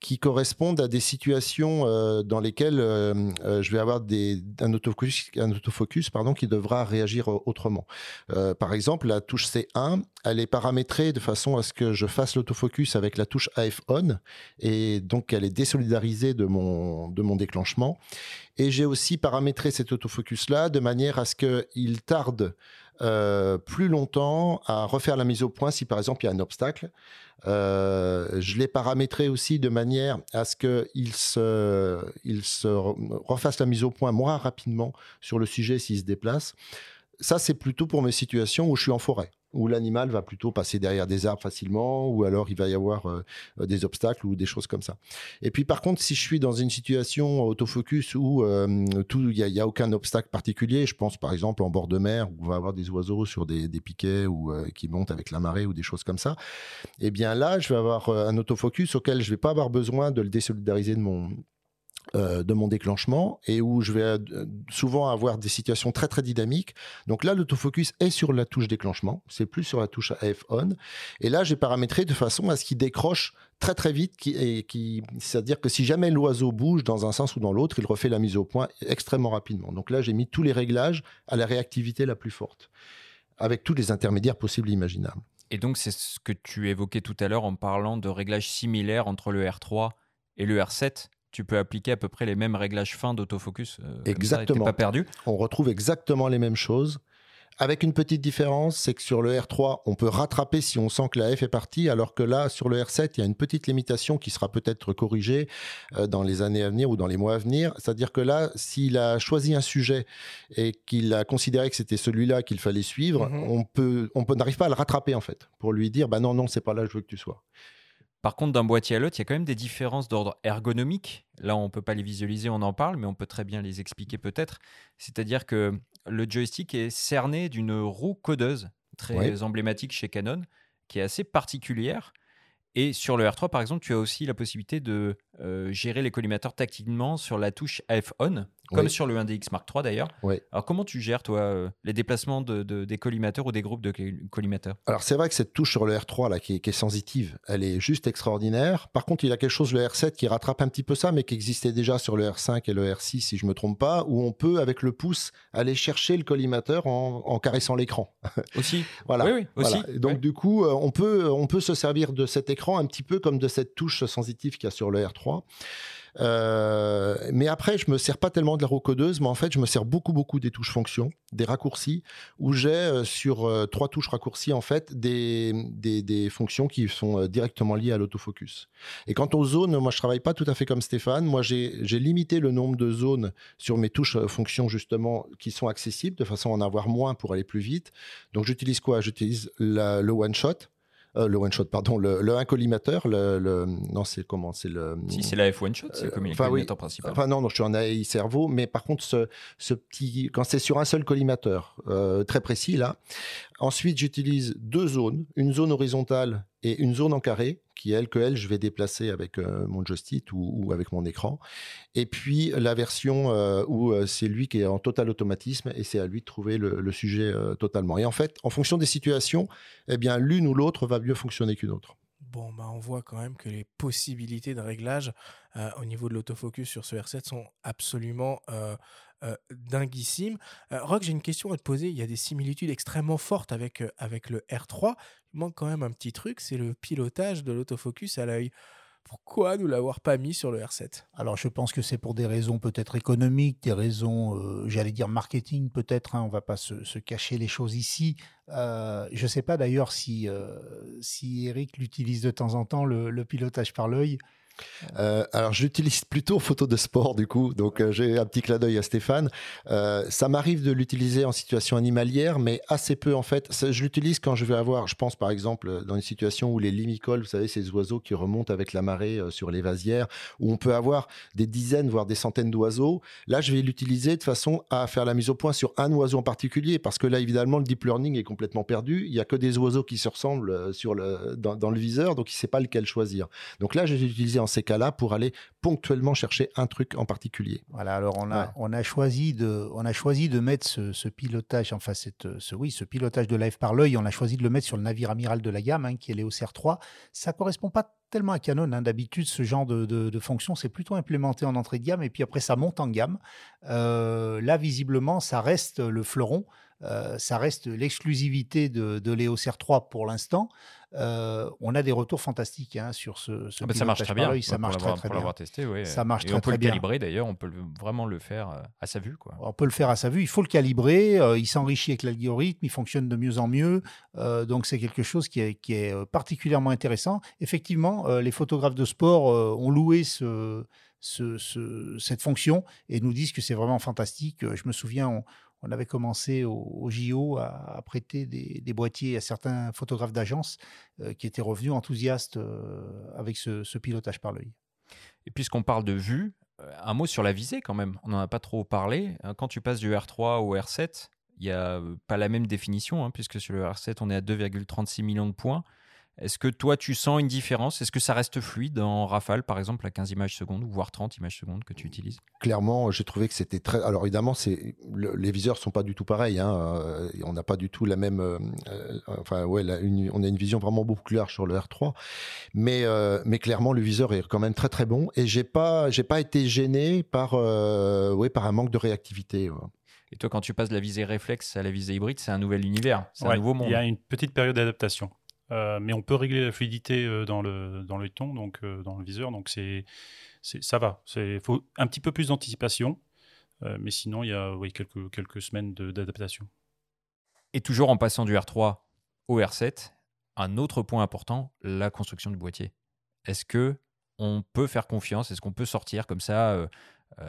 qui correspondent à des situations euh, dans lesquelles euh, euh, je vais avoir un autofocus, un autofocus pardon, qui devra réagir autrement. par exemple, la touche C1, elle est paramétrée de façon à ce que je fasse l'autofocus avec la touche AF on et donc elle est désolidarisée de mon, de mon déclenchement. Et j'ai aussi paramétré cet autofocus-là de manière à ce qu'il tarde euh, plus longtemps à refaire la mise au point si par exemple il y a un obstacle. Euh, je l'ai paramétré aussi de manière à ce qu'il se, il se refasse la mise au point moins rapidement sur le sujet s'il se déplace. Ça, c'est plutôt pour mes situations où je suis en forêt. Où l'animal va plutôt passer derrière des arbres facilement, ou alors il va y avoir euh, des obstacles ou des choses comme ça. Et puis par contre, si je suis dans une situation autofocus où euh, il n'y a, aucun obstacle particulier, je pense par exemple en bord de mer où on va avoir des oiseaux sur des, piquets ou euh, qui montent avec la marée ou des choses comme ça, eh bien là, je vais avoir un autofocus auquel je vais pas avoir besoin de le désolidariser de mon euh, de mon déclenchement et où je vais euh, souvent avoir des situations très très dynamiques. Donc là, l'autofocus est sur la touche déclenchement, c'est plus sur la touche AF on. Et là, j'ai paramétré de façon à ce qu'il décroche très très vite, et qui, c'est-à-dire que si jamais l'oiseau bouge dans un sens ou dans l'autre, il refait la mise au point extrêmement rapidement. Donc là, j'ai mis tous les réglages à la réactivité la plus forte, avec tous les intermédiaires possibles et imaginables. Et donc, c'est ce que tu évoquais tout à l'heure en parlant de réglages similaires entre le R3 et le R7 tu peux appliquer à peu près les mêmes réglages fins d'autofocus. Euh, exactement. pas perdu. On retrouve exactement les mêmes choses. Avec une petite différence, c'est que sur le R3, on peut rattraper si on sent que la F est partie, alors que là, sur le R7, il y a une petite limitation qui sera peut-être corrigée euh, dans les années à venir ou dans les mois à venir. C'est-à-dire que là, s'il a choisi un sujet et qu'il a considéré que c'était celui-là qu'il fallait suivre, mhm. on peut, on peut n'arrive pas à le rattraper en fait, pour lui dire, bah non, non, c'est pas là que je veux que tu sois. Par contre, d'un boîtier à l'autre, il y a quand même des différences d'ordre ergonomique. Là, on ne peut pas les visualiser, on en parle, mais on peut très bien les expliquer peut-être. C'est-à-dire que le joystick est cerné d'une roue codeuse très emblématique chez Canon, qui est assez particulière. Et sur le R3, par exemple, tu as aussi la possibilité de euh, gérer les collimateurs tactilement sur la touche AF On, comme sur le 1DX Mark III d'ailleurs. Alors comment tu gères toi euh, les déplacements de, des collimateurs ou des groupes de collimateurs? Alors c'est vrai que cette touche sur le R3 là qui est, sensitive, elle est juste extraordinaire. Par contre, il y a quelque chose le R7 qui rattrape un petit peu ça, mais qui existait déjà sur le R5 et le R6 si je me trompe pas, où on peut avec le pouce aller chercher le collimateur en, caressant l'écran. Aussi. voilà. Oui. Donc du coup, euh, on peut on peut se servir de cet écran un petit peu comme de cette touche sensitive qu'il y a sur le R3. Euh, mais après, je me sers pas tellement de la recodeuse, mais en fait, je me sers beaucoup, beaucoup des touches fonctions, des raccourcis, où j'ai euh, sur euh, trois touches raccourcis, en fait, des fonctions qui sont directement liées à l'autofocus. Et quant aux zones, moi, je travaille pas tout à fait comme Stéphane. Moi, j'ai limité le nombre de zones sur mes touches fonctions, justement, qui sont accessibles, de façon à en avoir moins pour aller plus vite. Donc, j'utilise quoi? J'utilise le one-shot euh, le one shot, pardon, le, le un collimateur, le, non, c'est comment C'est le. Si c'est la F one shot, c'est le euh, collimateur principal. Enfin non, non, je suis en AI cerveau, mais par contre, ce, ce petit, quand c'est sur un seul collimateur, euh, très précis là. Ensuite, j'utilise deux zones, une zone horizontale et une zone en carré qui elle que elle je vais déplacer avec euh, mon joystick ou, avec mon écran. Et puis la version euh, où euh, c'est lui qui est en total automatisme et c'est à lui de trouver le, sujet totalement. Et en fait en fonction des situations eh bien l'une ou l'autre va mieux fonctionner qu'une autre Bon, bah on voit quand même que les possibilités de réglage au niveau de l'autofocus sur ce R7 sont absolument euh. Euh, Rock, j'ai une question à te poser. Il y a des similitudes extrêmement fortes avec, euh, avec le R3. Il manque quand même un petit truc, c'est le pilotage de l'autofocus à l'œil. Pourquoi nous l'avoir pas mis sur le R7 Alors je pense que c'est pour des raisons peut-être économiques, des raisons, j'allais dire marketing peut-être, hein, on va pas se, cacher les choses ici. je ne sais pas d'ailleurs si, si Eric l'utilise de temps en temps, le pilotage par l'œil. Euh, alors j'utilise plutôt photo de sport du coup, donc euh, j'ai un petit clin d'œil à Stéphane. Euh, ça m'arrive de l'utiliser en situation animalière, mais assez peu en fait. je l'utilise quand je vais avoir, je pense par exemple dans une situation où les limicoles, vous savez, ces oiseaux qui remontent avec la marée sur les vasières, où on peut avoir des dizaines voire des centaines d'oiseaux. Là, je vais l'utiliser de façon à faire la mise au point sur un oiseau en particulier, parce que là évidemment le deep learning est complètement perdu. Il y a que des oiseaux qui se ressemblent sur le dans, dans le viseur, donc il ne sait pas lequel choisir. Donc là, je vais l'utiliser en ces cas-là pour aller ponctuellement chercher un truc en particulier. Voilà, alors on a, on a, choisi, de, on a choisi de mettre ce, pilotage, enfin cette, ce, oui, ce pilotage de live par l'œil, on a choisi de le mettre sur le navire amiral de la gamme, hein, qui est l'EOS R3. Ça correspond pas tellement à Canon. Hein. D'habitude, ce genre de, de, fonction, c'est plutôt implémenté en entrée de gamme, et puis après, ça monte en gamme. Euh, là, visiblement, ça reste le fleuron. Euh, ça reste l'exclusivité de, de l'EOS R3 pour l'instant. Euh, on a des retours fantastiques hein, sur ce, ce ah bah, ça marche très bien. ça marche très, très pour l'avoir testé, oui. Ça marche Et on peut le calibrer d'ailleurs, on peut vraiment le faire à sa vue. Quoi. On peut le faire à sa vue, il faut le calibrer, euh, il s'enrichit avec l'algorithme, il fonctionne de mieux en mieux, donc c'est quelque chose qui est, qui est, particulièrement intéressant. Effectivement, les photographes de sport ont loué ce, ce, cette fonction et nous disent que c'est vraiment fantastique. Je me souviens, on avait commencé au, JO à, prêter des, boîtiers à certains photographes d'agence qui étaient revenus enthousiastes avec ce, pilotage par l'œil. Et puisqu'on parle de vue, un mot sur la visée quand même. On n'en a pas trop parlé. Quand tu passes du R3 au R7, il n'y a pas la même définition, hein, puisque sur le R7, on est à 2,36 millions de points. Est-ce que toi, tu sens une différence? Est-ce que ça reste fluide en rafale, par exemple, à 15 images secondes, voire 30 images secondes que tu utilises? Clairement, j'ai trouvé que c'était très. Alors évidemment, c'est les viseurs sont pas du tout pareils. Hein. Euh, on n'a pas du tout la même. Euh, euh, enfin, ouais, on a une vision vraiment beaucoup plus large sur le R3, mais mais clairement, le viseur est quand même très très bon. Et j'ai pas j'ai pas été gêné par ouais, par un manque de réactivité. Et toi, quand tu passes de la visée réflexe à la visée hybride, c'est un nouvel univers, c'est un nouveau monde. Il y a une petite période d'adaptation. Euh, mais on peut régler la fluidité euh, dans le, dans le ton, donc euh, dans le viseur. Donc c'est, ça va. Il faut un petit peu plus d'anticipation. mais sinon, il y a oui, quelques, quelques semaines d'adaptation. Et toujours en passant du R3 au R7, un autre point important, la construction du boîtier. Est-ce que on peut faire confiance? Est-ce qu'on peut sortir comme ça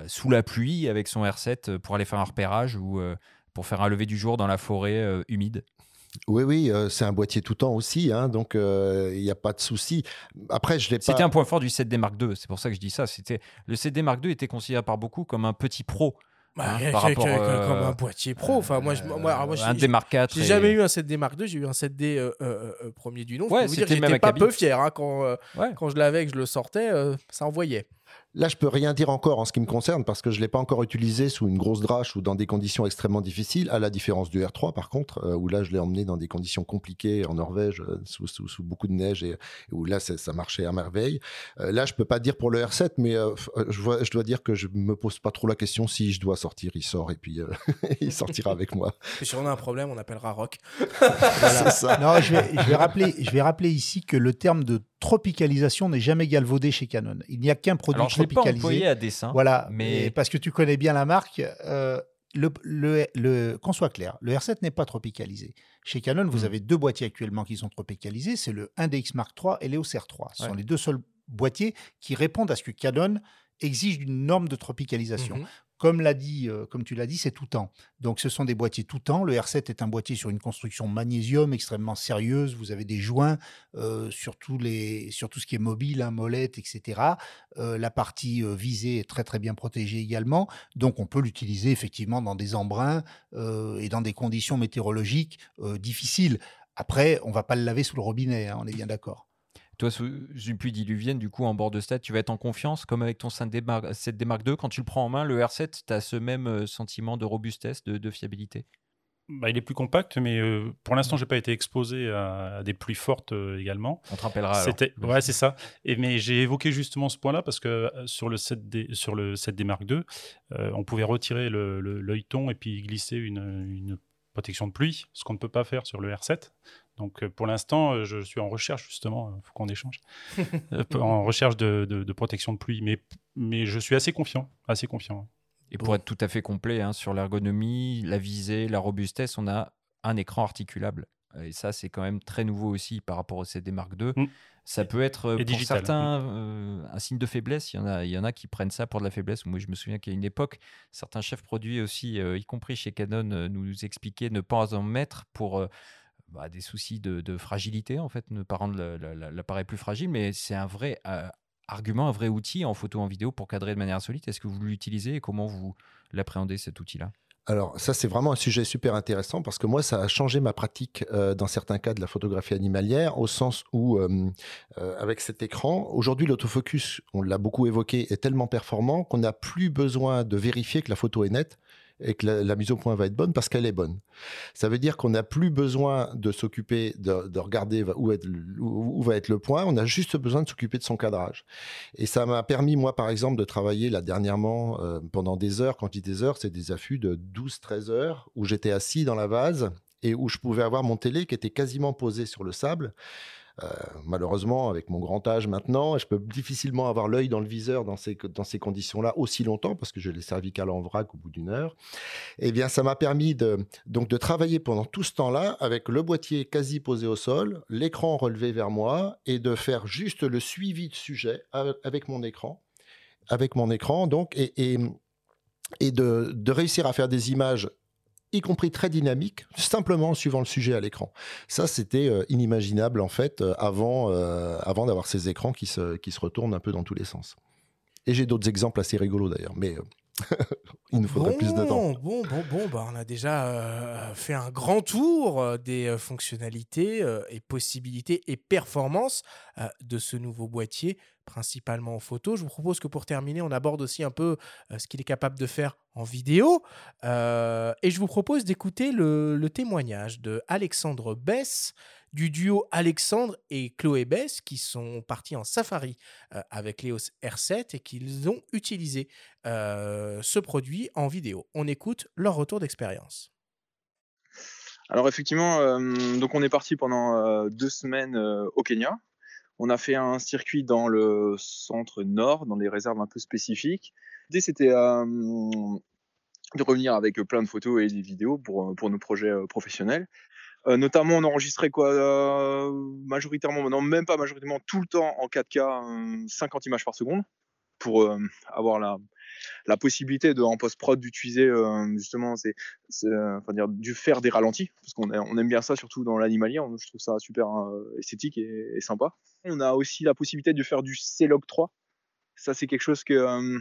sous la pluie avec son R7 pour aller faire un repérage ou pour faire un lever du jour dans la forêt humide? Oui, oui, euh, c'est un boîtier tout temps aussi, hein, donc euh, il n'y a pas de souci. Après, je l'ai pas. C'était un point fort du 7D Mark II, c'est pour ça que je dis ça. C'était le 7D Mark II était considéré par beaucoup comme un petit pro. Bah, hein, par rapport, euh, comme un boîtier pro. Enfin, moi, moi, moi un D Mark IV. J'ai jamais eu un 7D Mark II, j'ai eu un 7D premier du nom. Je peux vous dire j'étais pas peu fier hein, quand, quand je l'avais et que je le sortais, ça envoyait. Là, je peux rien dire encore en ce qui me concerne parce que je l'ai pas encore utilisé sous une grosse drache ou dans des conditions extrêmement difficiles, à la différence du R3 par contre, euh, où là je l'ai emmené dans des conditions compliquées en Norvège, euh, sous, sous, beaucoup de neige et, où là ça marchait à merveille. Euh, là, je peux pas dire pour le R7, mais je, vois, je, dois dire que je me pose pas trop la question si je dois sortir, il sort et puis il sortira avec moi. si on a un problème, on appellera Rock. ça. Non, je vais, je vais rappeler, je vais rappeler ici que le terme de tropicalisation n'est jamais galvaudé chez Canon. Il n'y a qu'un produit tropicalisé. Pas à dessin. Voilà, mais parce que tu connais bien la marque. Euh, le, le, qu'on soit clair, le R7 n'est pas tropicalisé. Chez Canon, vous hmm. avez deux boîtiers actuellement qui sont tropicalisés, c'est le 1DX Mark III et l'EOS R3. Ce sont les deux seuls boîtiers qui répondent à ce que Canon exige d'une norme de tropicalisation. Mhm. Euh, comme tu l'as dit, c'est tout temps. Donc ce sont des boîtiers tout temps. Le R7 est un boîtier sur une construction magnésium extrêmement sérieuse. Vous avez des joints euh, sur, tout ce qui est mobile, hein, molette, etc. Euh, la partie visée est très très bien protégée également. Donc on peut l'utiliser effectivement dans des embruns et dans des conditions météorologiques difficiles. Après, on va pas le laver sous le robinet, hein, on est bien d'accord. Toi, sous une pluie diluvienne, du coup, en bord de stade, tu vas être en confiance, comme avec ton 7D Mark II. Quand tu le prends en main, le R7, tu as ce même euh, sentiment de robustesse, de, fiabilité? Bah, il est plus compact, mais euh, pour l'instant, je n'ai pas été exposé à, des pluies fortes euh, également. On te rappellera. C'était, ouais, c'est ça. Et, mais j'ai évoqué justement ce point-là parce que sur le 7D, sur le 7D Mark II, on pouvait retirer le, l'œilleton et puis glisser une, une protection de pluie, ce qu'on ne peut pas faire sur le R7. Donc euh, pour l'instant, euh, je suis en recherche justement, il euh, faut qu'on échange, en recherche de, protection de pluie. Mais, mais je suis assez confiant, assez confiant. Et pour être tout à fait complet hein, sur l'ergonomie, la visée, la robustesse, on a un écran articulable. Et ça, c'est quand même très nouveau aussi par rapport au CD Mark II. Mm. Ça peut être pour certains un signe de faiblesse. Il y, en a, il y en a qui prennent ça pour de la faiblesse. Moi, je me souviens qu'à une époque, certains chefs produits aussi, y compris chez Canon, nous expliquaient ne pas en mettre pour bah, des soucis de, fragilité, en fait, ne pas rendre l'appareil plus fragile, mais c'est un vrai euh, argument, un vrai outil en photo, en vidéo pour cadrer de manière insolite. Est-ce que vous l'utilisez et comment vous l'appréhendez cet outil-là? Alors ça c'est vraiment un sujet super intéressant parce que moi ça a changé ma pratique euh, dans certains cas de la photographie animalière au sens où euh, avec cet écran aujourd'hui l'autofocus on l'a beaucoup évoqué est tellement performant qu'on n'a plus besoin de vérifier que la photo est nette et que la, mise au point va être bonne parce qu'elle est bonne. Ça veut dire qu'on n'a plus besoin de s'occuper de, regarder où, va être le point, on a juste besoin de s'occuper de son cadrage. Et ça m'a permis, moi, par exemple, de travailler là dernièrement euh, pendant des heures. Quand je dis des heures, c'est des affûts de 12-13 heures où j'étais assis dans la vase et où je pouvais avoir mon télé qui était quasiment posé sur le sable euh, malheureusement, avec mon grand âge maintenant, je peux difficilement avoir l'œil dans le viseur dans ces, conditions-là aussi longtemps parce que j'ai les cervicales en vrac au bout d'une heure. Eh bien, ça m'a permis de, donc de travailler pendant tout ce temps-là avec le boîtier quasi posé au sol, l'écran relevé vers moi et de faire juste le suivi de sujet avec mon écran. Avec mon écran, donc, et, de réussir à faire des images y compris très dynamique, simplement en suivant le sujet à l'écran. Ça, c'était euh, inimaginable en fait euh, avant, euh, avant d'avoir ces écrans qui se, qui se retournent un peu dans tous les sens. Et j'ai d'autres exemples assez rigolos d'ailleurs, mais il nous faudrait plus de temps. Bon, bon, bon, bah, on a déjà fait un grand tour des fonctionnalités et possibilités et performances de ce nouveau boîtier principalement en photo. Je vous propose que pour terminer, on aborde aussi un peu euh, ce qu'il est capable de faire en vidéo. Euh, et je vous propose d'écouter le, témoignage de Alexandre Bess, du duo Alexandre et Chloé Bess, qui sont partis en safari euh, avec l'EOS R7 et qu'ils ont utilisé ce produit en vidéo. On écoute leur retour d'expérience. Alors effectivement, donc on est parti pendant deux semaines au Kenya, on a fait un circuit dans le centre nord, dans des réserves un peu spécifiques. L'idée, c'était de revenir avec plein de photos et des vidéos pour, pour nos projets professionnels. Notamment, on enregistrait quoi majoritairement, non même pas majoritairement, tout le temps en 4K, 50 images par seconde, pour avoir la, la possibilité de en post prod d'utiliser euh, justement c'est enfin dire du faire des ralentis parce qu'on on aime bien ça surtout dans l'animalier je trouve ça super euh, esthétique et, sympa. On a aussi la possibilité de faire du C-Log 3 ça c'est quelque chose que euh,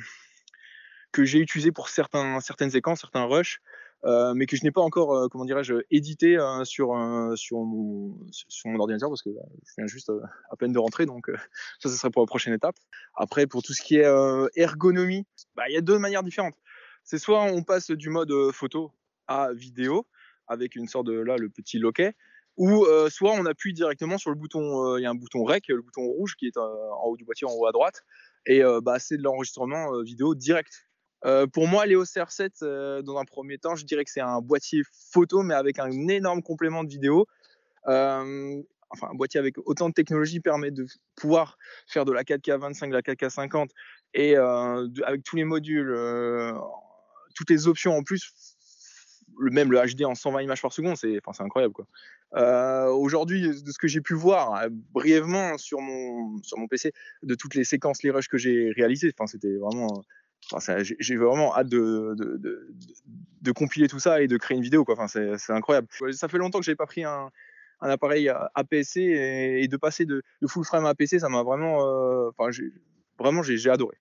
que j'ai utilisé pour certains certaines séquences certains rushs euh, mais que je n'ai pas encore, euh, comment dirais-je, édité euh, sur, mon, sur mon ordinateur parce que bah, je viens juste à peine de rentrer, donc ça, ce serait pour la prochaine étape. Après, pour tout ce qui est ergonomie, bah, il y a deux manières différentes. C'est soit on passe du mode photo à vidéo avec une sorte de là le petit loquet, ou soit on appuie directement sur le bouton, il y a un bouton REC, le bouton rouge qui est en haut du boîtier, en haut à droite, et bah, c'est de l'enregistrement vidéo direct euh, pour moi, l'EOS R7, euh, dans un premier temps, je dirais que c'est un boîtier photo, mais avec un énorme complément de vidéo. Euh, enfin, un boîtier avec autant de technologie permet de pouvoir faire de la 4K 25, de la 4K 50, et avec tous les modules, toutes les options en plus, même le HD en 120 images par seconde, c'est enfin, incroyable. Aujourd'hui, de ce que j'ai pu voir brièvement sur mon, sur mon PC, de toutes les séquences, les rushs que j'ai réalisés, c'était vraiment j'ai vraiment hâte de, de, compiler tout ça et de créer une vidéo. Enfin, c'est incroyable. Ça fait longtemps que j'ai pas pris un, appareil APS-C et, de passer de, full frame à APS-C, ça m'a vraiment, euh, enfin, vraiment, j'ai adoré.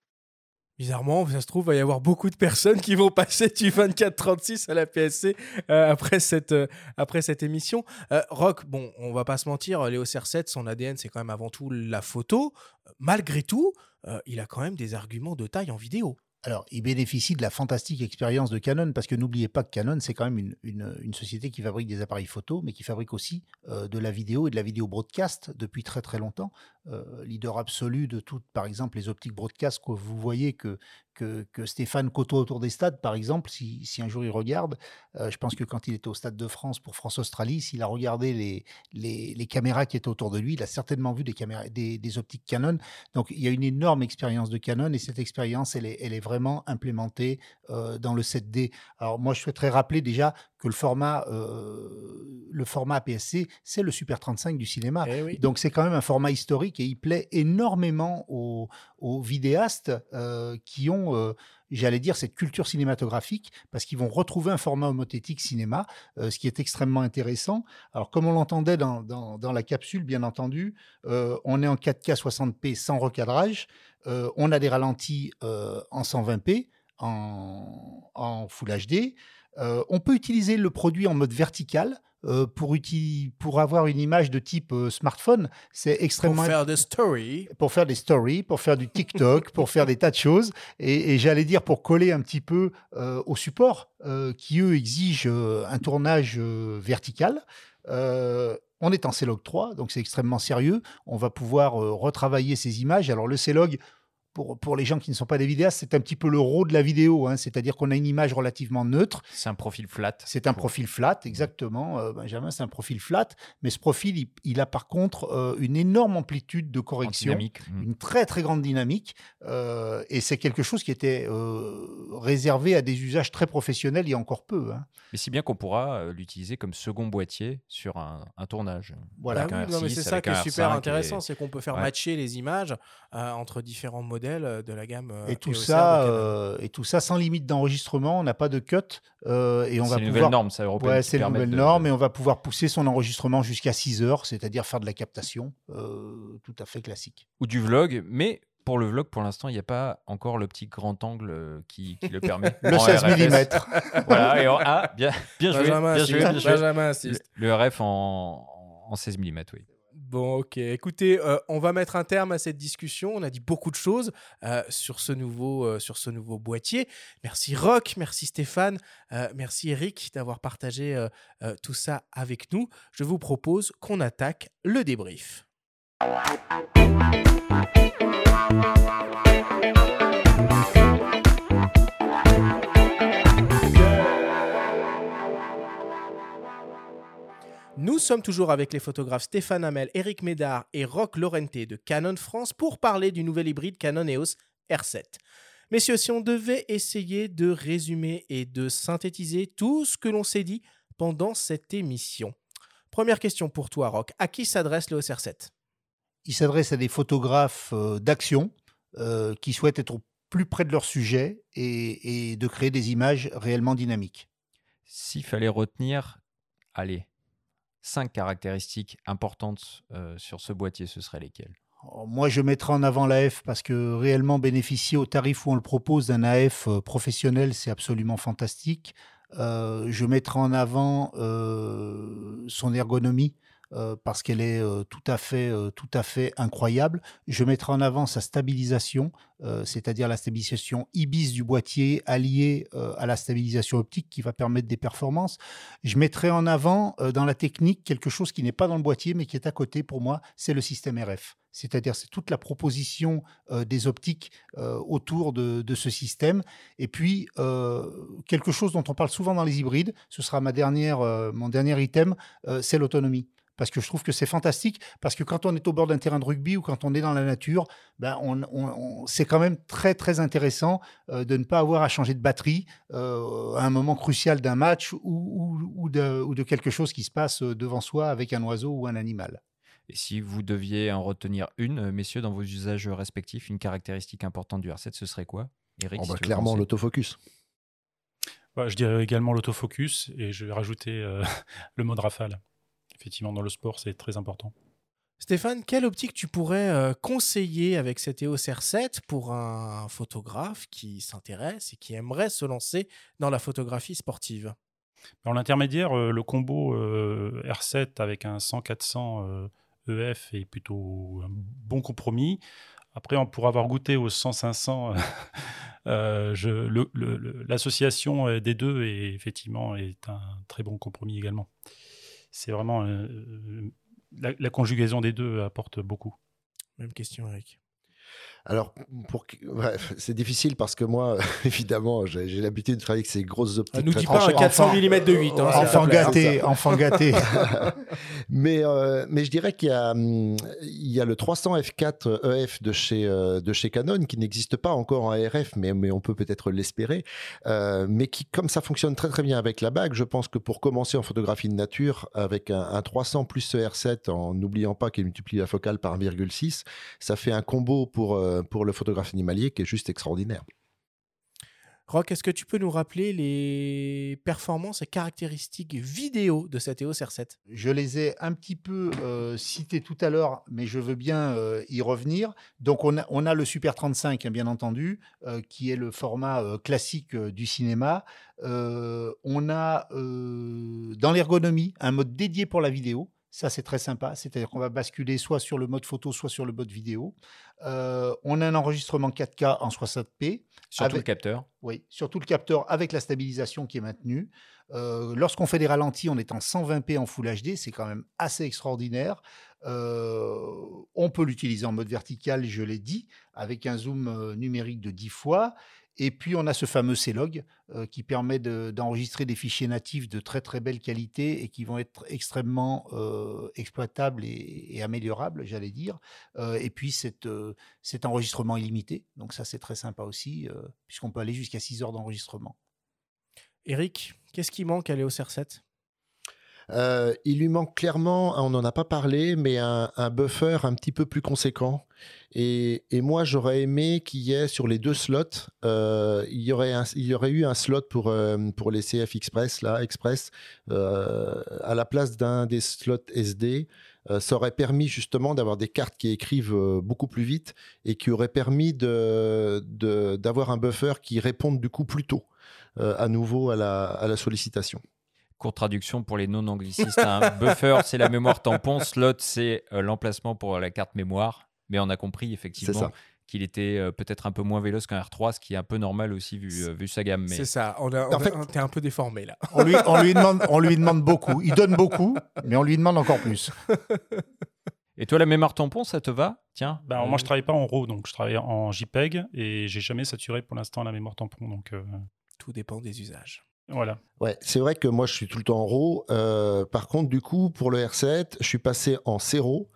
Bizarrement, ça se trouve, il va y avoir beaucoup de personnes qui vont passer du 24-36 à la PSC euh, après, cette, euh, après cette émission. Rock, bon, on va pas se mentir, Léo CR7, son ADN, c'est quand même avant tout la photo. Malgré tout, il a quand même des arguments de taille en vidéo. Alors, il bénéficie de la fantastique expérience de Canon, parce que n'oubliez pas que Canon, c'est quand même une, société qui fabrique des appareils photo, mais qui fabrique aussi euh, de la vidéo et de la vidéo broadcast depuis très très longtemps. Euh, leader absolu de toutes, par exemple, les optiques broadcast que vous voyez que, que, Stéphane côtoie autour des stades, par exemple, si, si un jour il regarde. Euh, je pense que quand il était au Stade de France pour France-Australie, s'il a regardé les, les, les, caméras qui étaient autour de lui, il a certainement vu des, des, des, optiques Canon. Donc il y a une énorme expérience de Canon et cette expérience, elle est, elle est vraiment implémentée euh, dans le 7D. Alors moi, je souhaiterais rappeler déjà que le format, euh, le format APS-C, c'est le Super 35 du cinéma. Eh Donc c'est quand même un format historique et il plaît énormément aux, aux vidéastes euh, qui ont, euh, j'allais dire, cette culture cinématographique parce qu'ils vont retrouver un format homothétique cinéma, ce qui est extrêmement intéressant. Alors comme on l'entendait dans, dans, dans, la capsule, bien entendu, on est en 4K 60p sans recadrage, on a des ralentis en 120p, en, en Full HD. Euh, on peut utiliser le produit en mode vertical. Euh, pour, pour avoir une image de type euh, smartphone, c'est extrêmement... Pour faire des stories. Pour faire des stories, pour faire du TikTok, pour faire des tas de choses. Et, j'allais dire pour coller un petit peu au support, qui eux exigent un tournage vertical. on est en C-Log 3, donc c'est extrêmement sérieux. On va pouvoir retravailler ces images. Alors le C-Log, pour, les gens qui ne sont pas des vidéastes, c'est un petit peu le rôle de la vidéo, hein. c'est-à-dire qu'on a une image relativement neutre. C'est un profil flat. C'est un profil flat, exactement, euh, Benjamin, c'est un profil flat, mais ce profil, il, a par contre euh, une énorme amplitude de correction, mmh. une très très grande dynamique, euh, et c'est quelque chose qui était réservé à des usages très professionnels il y a encore peu. Hein. Mais si bien qu'on pourra l'utiliser comme second boîtier sur un, tournage. Voilà. C'est ça qui est super intéressant, c'est qu'on peut faire matcher les images entre différents modèles modèles euh, de la gamme. euh, Et tout, ça, euh, et tout ça sans limite d'enregistrement, on n'a pas de cut. euh, et on va C'est une pouvoir... nouvelle norme, ça européenne. Ouais, c'est une permet nouvelle de- norme et on va pouvoir pousser son enregistrement jusqu'à 6 heures, c'est-à-dire faire de la captation euh, tout à fait classique. Ou du vlog, mais pour le vlog, pour l'instant, il n'y a pas encore le petit grand angle qui, qui le permet. Le En 16 RFS. mm. Voilà, et en- ah, bien, bien joué, Benjamin bien joué, bien joué. Benjamin Le, le RF en, en 16 mm, oui. Bon, ok. Écoutez, euh, on va mettre un terme à cette discussion. On a dit beaucoup de choses euh, sur, ce nouveau, euh, sur ce nouveau boîtier. Merci Rock, merci Stéphane, merci Eric d'avoir partagé tout ça avec nous. Je vous propose qu'on attaque le débrief. Nous sommes toujours avec les photographes Stéphane Hamel, Eric Médard et Roch Lorente de Canon France pour parler du nouvel hybride Canon EOS R7. Messieurs, si on devait essayer de résumer et de synthétiser tout ce que l'on s'est dit pendant cette émission. Première question pour toi, Roch. À qui s'adresse l'EOS R7 Il s'adresse à des photographes euh, d'action euh, qui souhaitent être au plus près de leur sujet et, et de créer des images réellement dynamiques. S'il fallait retenir, allez, cinq caractéristiques importantes euh, sur ce boîtier, ce seraient lesquelles? Alors, Moi, je mettrai en avant l'AF parce que réellement bénéficier au tarif où on le propose d'un AF euh, professionnel, c'est absolument fantastique. Euh, je mettrai en avant son ergonomie euh, parce qu'elle est euh, tout à fait, euh, tout à fait incroyable. Je mettrai en avant sa stabilisation, c'est-à-dire la stabilisation IBIS du boîtier alliée à la stabilisation optique qui va permettre des performances. Je mettrai en avant dans la technique quelque chose qui n'est pas dans le boîtier mais qui est à côté pour moi, c'est le système RF. C'est-à-dire c'est toute la proposition des optiques autour de, de ce système. Et puis quelque chose dont on parle souvent dans les hybrides, ce sera ma dernière, mon dernier item, c'est l'autonomie parce que je trouve que c'est fantastique, parce que quand on est au bord d'un terrain de rugby ou quand on est dans la nature, ben on, on- on- c'est quand même très très intéressant euh, de ne pas avoir à changer de batterie euh, à un moment crucial d'un match ou, ou- ou de, ou de quelque chose qui se passe euh, devant soi avec un oiseau ou un animal. Et si vous deviez en retenir une, messieurs, dans vos usages respectifs, une caractéristique importante du R7, ce serait quoi? Eric, Oh, bah, clairement, l'autofocus. Bah, je dirais également l'autofocus et je vais rajouter euh, le mode rafale. Effectivement, dans le sport, c'est très important. Stéphane, quelle optique tu pourrais euh, conseiller avec cet EOS R7 pour un photographe qui s'intéresse et qui aimerait se lancer dans la photographie sportive? En l'intermédiaire, euh, le combo euh, R7 avec un 100-400 euh, EF est plutôt un bon compromis. Après, on pourra avoir goûté au 100-500. euh, je- le- le- le- L'association des deux est effectivement est un très bon compromis également. C'est vraiment euh, euh, la, la conjugaison des deux apporte beaucoup. Même question, Eric. Alors, pour... bref, c'est difficile parce que moi, évidemment, j'ai j'ai l'habitude de travailler avec ces grosses optiques. Ah, nous dis pas un tranchées. 400 mm de 8. Hein, te enfant gâté, enfant gâté. mais, euh, mais je dirais qu'il y, a, hum, il y a le 300 f4 EF de chez, euh, de chez Canon qui n'existe pas encore en RF, mais, mais on peut peut-être l'espérer. euh, mais qui, comme ça fonctionne très très bien avec la bague, je pense que pour commencer en photographie de nature, avec un, un 300 plus ce R7, en n'oubliant pas qu'il multiplie la focale par 1,6, ça fait un combo pour, euh, pour le photographe animalier qui est juste extraordinaire. Rock, est-ce que tu peux nous rappeler les performances et caractéristiques vidéo de cet EOS R7 Je les ai un petit peu euh, cités tout à l'heure, mais je veux bien euh, y revenir. Donc, on a, on a le Super 35, hein, bien entendu, euh, qui est le format euh, classique euh, du cinéma. Euh, on a euh, dans l'ergonomie un mode dédié pour la vidéo. Ça, c'est très sympa. C'est-à-dire qu'on va basculer soit sur le mode photo, soit sur le mode vidéo. Euh, on a un enregistrement 4K en 60p. Surtout avec- le capteur. Oui, surtout le capteur avec la stabilisation qui est maintenue. Euh, Lorsqu'on fait des ralentis, on est en 120p en Full HD, c'est quand même assez extraordinaire. Euh, on peut l'utiliser en mode vertical, je l'ai dit, avec un zoom numérique de 10 fois. Et puis, on a ce fameux C-Log euh, qui permet de- d'enregistrer des fichiers natifs de très très belle qualité et qui vont être extrêmement euh, exploitables et, améliorables, j'allais dire. Euh, et puis, cet, euh, cet enregistrement illimité. Donc, ça, c'est très sympa aussi, puisqu'on peut aller jusqu'à 6 heures d'enregistrement. Eric, qu'est-ce qui manque à l'EOS R7 Euh, il lui manque clairement, on n'en a pas parlé, mais un, buffer un petit peu plus conséquent. Et, moi, j'aurais aimé qu'il y ait sur les deux slots, euh, il, y aurait eu un slot pour, euh, les CF Express, là, Express, à la place d'un des slots SD. Ça aurait permis justement d'avoir des cartes qui écrivent beaucoup plus vite et qui aurait permis d'avoir un buffer qui réponde du coup plus tôt à nouveau à la sollicitation. Courte traduction pour les non-anglicistes. Un buffer, c'est la mémoire tampon. Slot, c'est euh, l'emplacement pour la carte mémoire. Mais on a compris effectivement qu'il était euh, peut-être un peu moins véloce qu'un R3, ce qui est un peu normal aussi vu, euh, vu sa gamme. Mais C'est ça. On a, En on fait- T'es un peu déformé là. On lui, on, lui demande, on lui demande beaucoup. Il donne beaucoup, mais on lui demande encore plus. Et toi, la mémoire tampon, ça te va? Tiens. Ben, euh, Moi, je travaille pas en RAW, donc je travaille en JPEG et j'ai jamais saturé pour l'instant la mémoire tampon. Donc euh, Tout dépend des usages. Voilà. Ouais, c'est vrai que moi je suis tout le temps en RAW. Euh, par contre, du coup, pour le R7, je suis passé en CERO.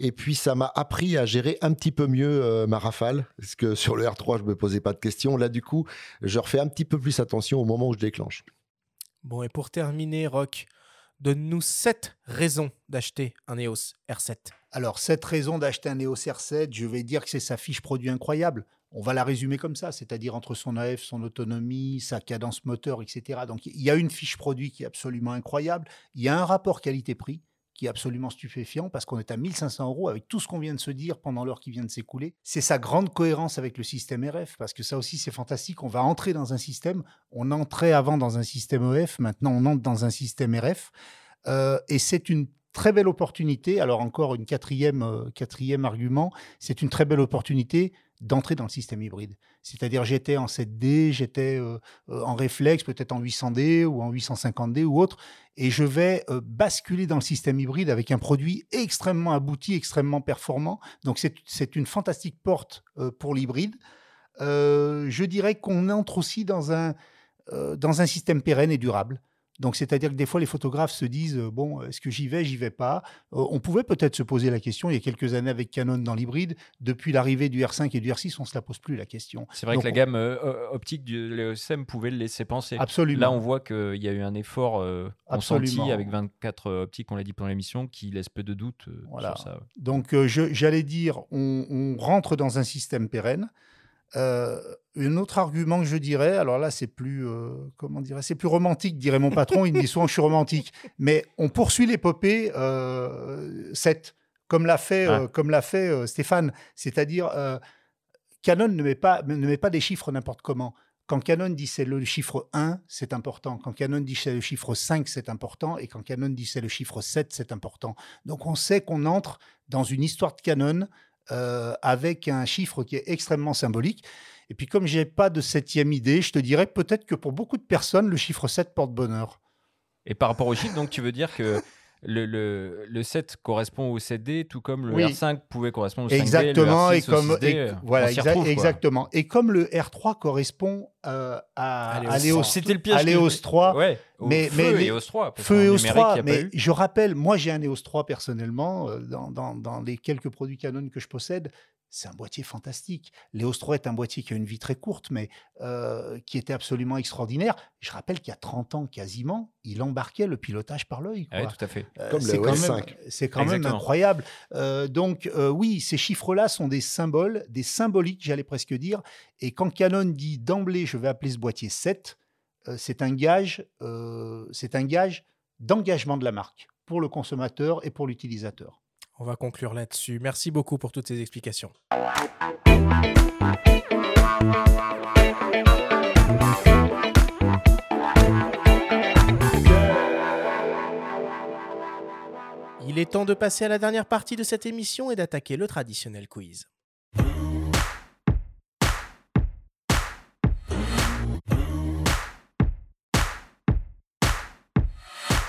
Et puis ça m'a appris à gérer un petit peu mieux euh, ma rafale. Parce que sur le R3, je me posais pas de questions. Là, du coup, je refais un petit peu plus attention au moment où je déclenche. Bon, et pour terminer, Rock, donne-nous 7 raisons d'acheter un EOS R7. Alors, cette raison d'acheter un EOS R7, je vais dire que c'est sa fiche produit incroyable. On va la résumer comme ça, c'est-à-dire entre son AF, son autonomie, sa cadence moteur, etc. Donc, il y a une fiche produit qui est absolument incroyable. Il y a un rapport qualité-prix qui est absolument stupéfiant parce qu'on est à 1500 euros avec tout ce qu'on vient de se dire pendant l'heure qui vient de s'écouler. C'est sa grande cohérence avec le système RF parce que ça aussi c'est fantastique. On va entrer dans un système, on entrait avant dans un système EF, maintenant on entre dans un système RF. Euh, et c'est une très belle opportunité. Alors encore une quatrième, euh, quatrième argument, c'est une très belle opportunité d'entrer dans le système hybride. C'est-à-dire j'étais en 7D, j'étais euh, euh, en réflexe, peut-être en 800D ou en 850D ou autre, et je vais euh, basculer dans le système hybride avec un produit extrêmement abouti, extrêmement performant. Donc c'est une fantastique porte pour l'hybride. Je dirais qu'on entre aussi dans un, dans un système pérenne et durable. Donc, c'est-à-dire que des fois, les photographes se disent euh, bon, est-ce que j'y vais, j'y vais pas? Euh, On pouvait peut-être se poser la question il y a quelques années avec Canon dans l'hybride. Depuis l'arrivée du R5 et du R6, on se la pose plus la question. C'est vrai Donc, que la on- gamme euh, optique du l'EOSM pouvait le laisser penser. Absolument. Là, on voit qu'il y a eu un effort euh, consenti avec 24 euh, optiques, on l'a dit pendant l'émission, qui laisse peu de doute Voilà. sur ça. Donc, j'allais dire, on, on rentre dans un système pérenne. Euh, un autre argument que je dirais, alors là, c'est plus, euh, comment dirais, c'est plus romantique, dirait mon patron. Il me dit souvent que je suis romantique, mais on poursuit l'épopée euh, 7, comme l'a fait, euh, comme l'a fait Stéphane. C'est-à-dire, Canon ne met pas, ne met pas des chiffres n'importe comment. Quand Canon dit c'est le chiffre 1, c'est important. Quand Canon dit c'est le chiffre 5, c'est important. Et quand Canon dit c'est le chiffre 7, c'est important. Donc on sait qu'on entre dans une histoire de Canon euh, avec un chiffre qui est extrêmement symbolique. Et puis comme j'ai pas de septième idée, je te dirais peut-être que pour beaucoup de personnes, le chiffre 7 porte bonheur. Et par rapport au chiffre, donc tu veux dire que le, le, le 7 correspond au 7D, tout comme le Oui. R5 pouvait correspondre au 5D. Exactement, et R6 au comme 6D, et- euh, voilà, exa- retrouve, exactement. Et comme le R3 correspond euh, à, À l'EOS l'EOS C'était le piège. à que- l'EOS 3, Ouais, au mais- feu mais et EOS 3. parce Feu et EOS numérique, 3, il y a pas mais je rappelle, moi j'ai un EOS 3 personnellement, euh, dans, dans- dans les quelques produits Canon que je possède, c'est un boîtier fantastique. L'EOS 3 est un boîtier qui a une vie très courte, mais euh, qui était absolument extraordinaire. Je rappelle qu'il y a 30 ans quasiment, il embarquait le pilotage par l'œil. Ah quoi. tout à fait. Euh, Comme le c'est quand même- 5. C'est quand même Exactement. incroyable. Euh, donc euh, oui, ces chiffres-là sont des symboles, des symboliques, j'allais presque dire. Et quand Canon dit d'emblée, je vais appeler ce boîtier 7, euh, c'est un gage, euh, c'est un gage d'engagement de la marque pour le consommateur et pour l'utilisateur. On va conclure là-dessus. Merci beaucoup pour toutes ces explications. Il est temps de passer à la dernière partie de cette émission et d'attaquer le traditionnel quiz.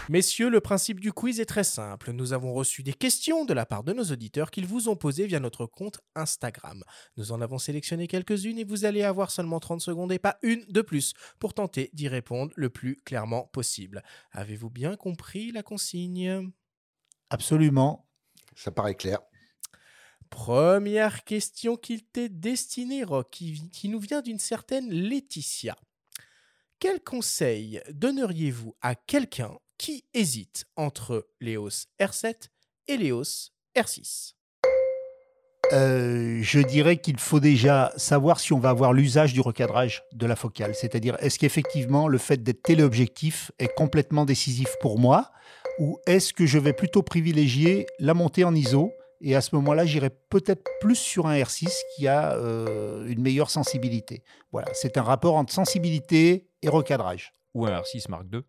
Messieurs, le principe du quiz est très simple. Nous avons reçu des questions de la part de nos auditeurs qu'ils vous ont posées via notre compte Instagram. Nous en avons sélectionné quelques-unes et vous allez avoir seulement 30 secondes et pas une de plus pour tenter d'y répondre le plus clairement possible. Avez-vous bien compris la consigne? Absolument. Ça paraît clair. Première question qui t'est destinée, Rock, qui, qui nous vient d'une certaine Laetitia. Quel conseil donneriez-vous à quelqu'un qui hésite entre l'EOS R7 et l'EOS R6 euh, je dirais qu'il faut déjà savoir si on va avoir l'usage du recadrage de la focale. C'est-à-dire, est-ce qu'effectivement le fait d'être téléobjectif est complètement décisif pour moi ou est-ce que je vais plutôt privilégier la montée en ISO et à ce moment-là, j'irai peut-être plus sur un R6 qui a euh, une meilleure sensibilité. Voilà, c'est un rapport entre sensibilité et recadrage. Ou un R6 Mark II.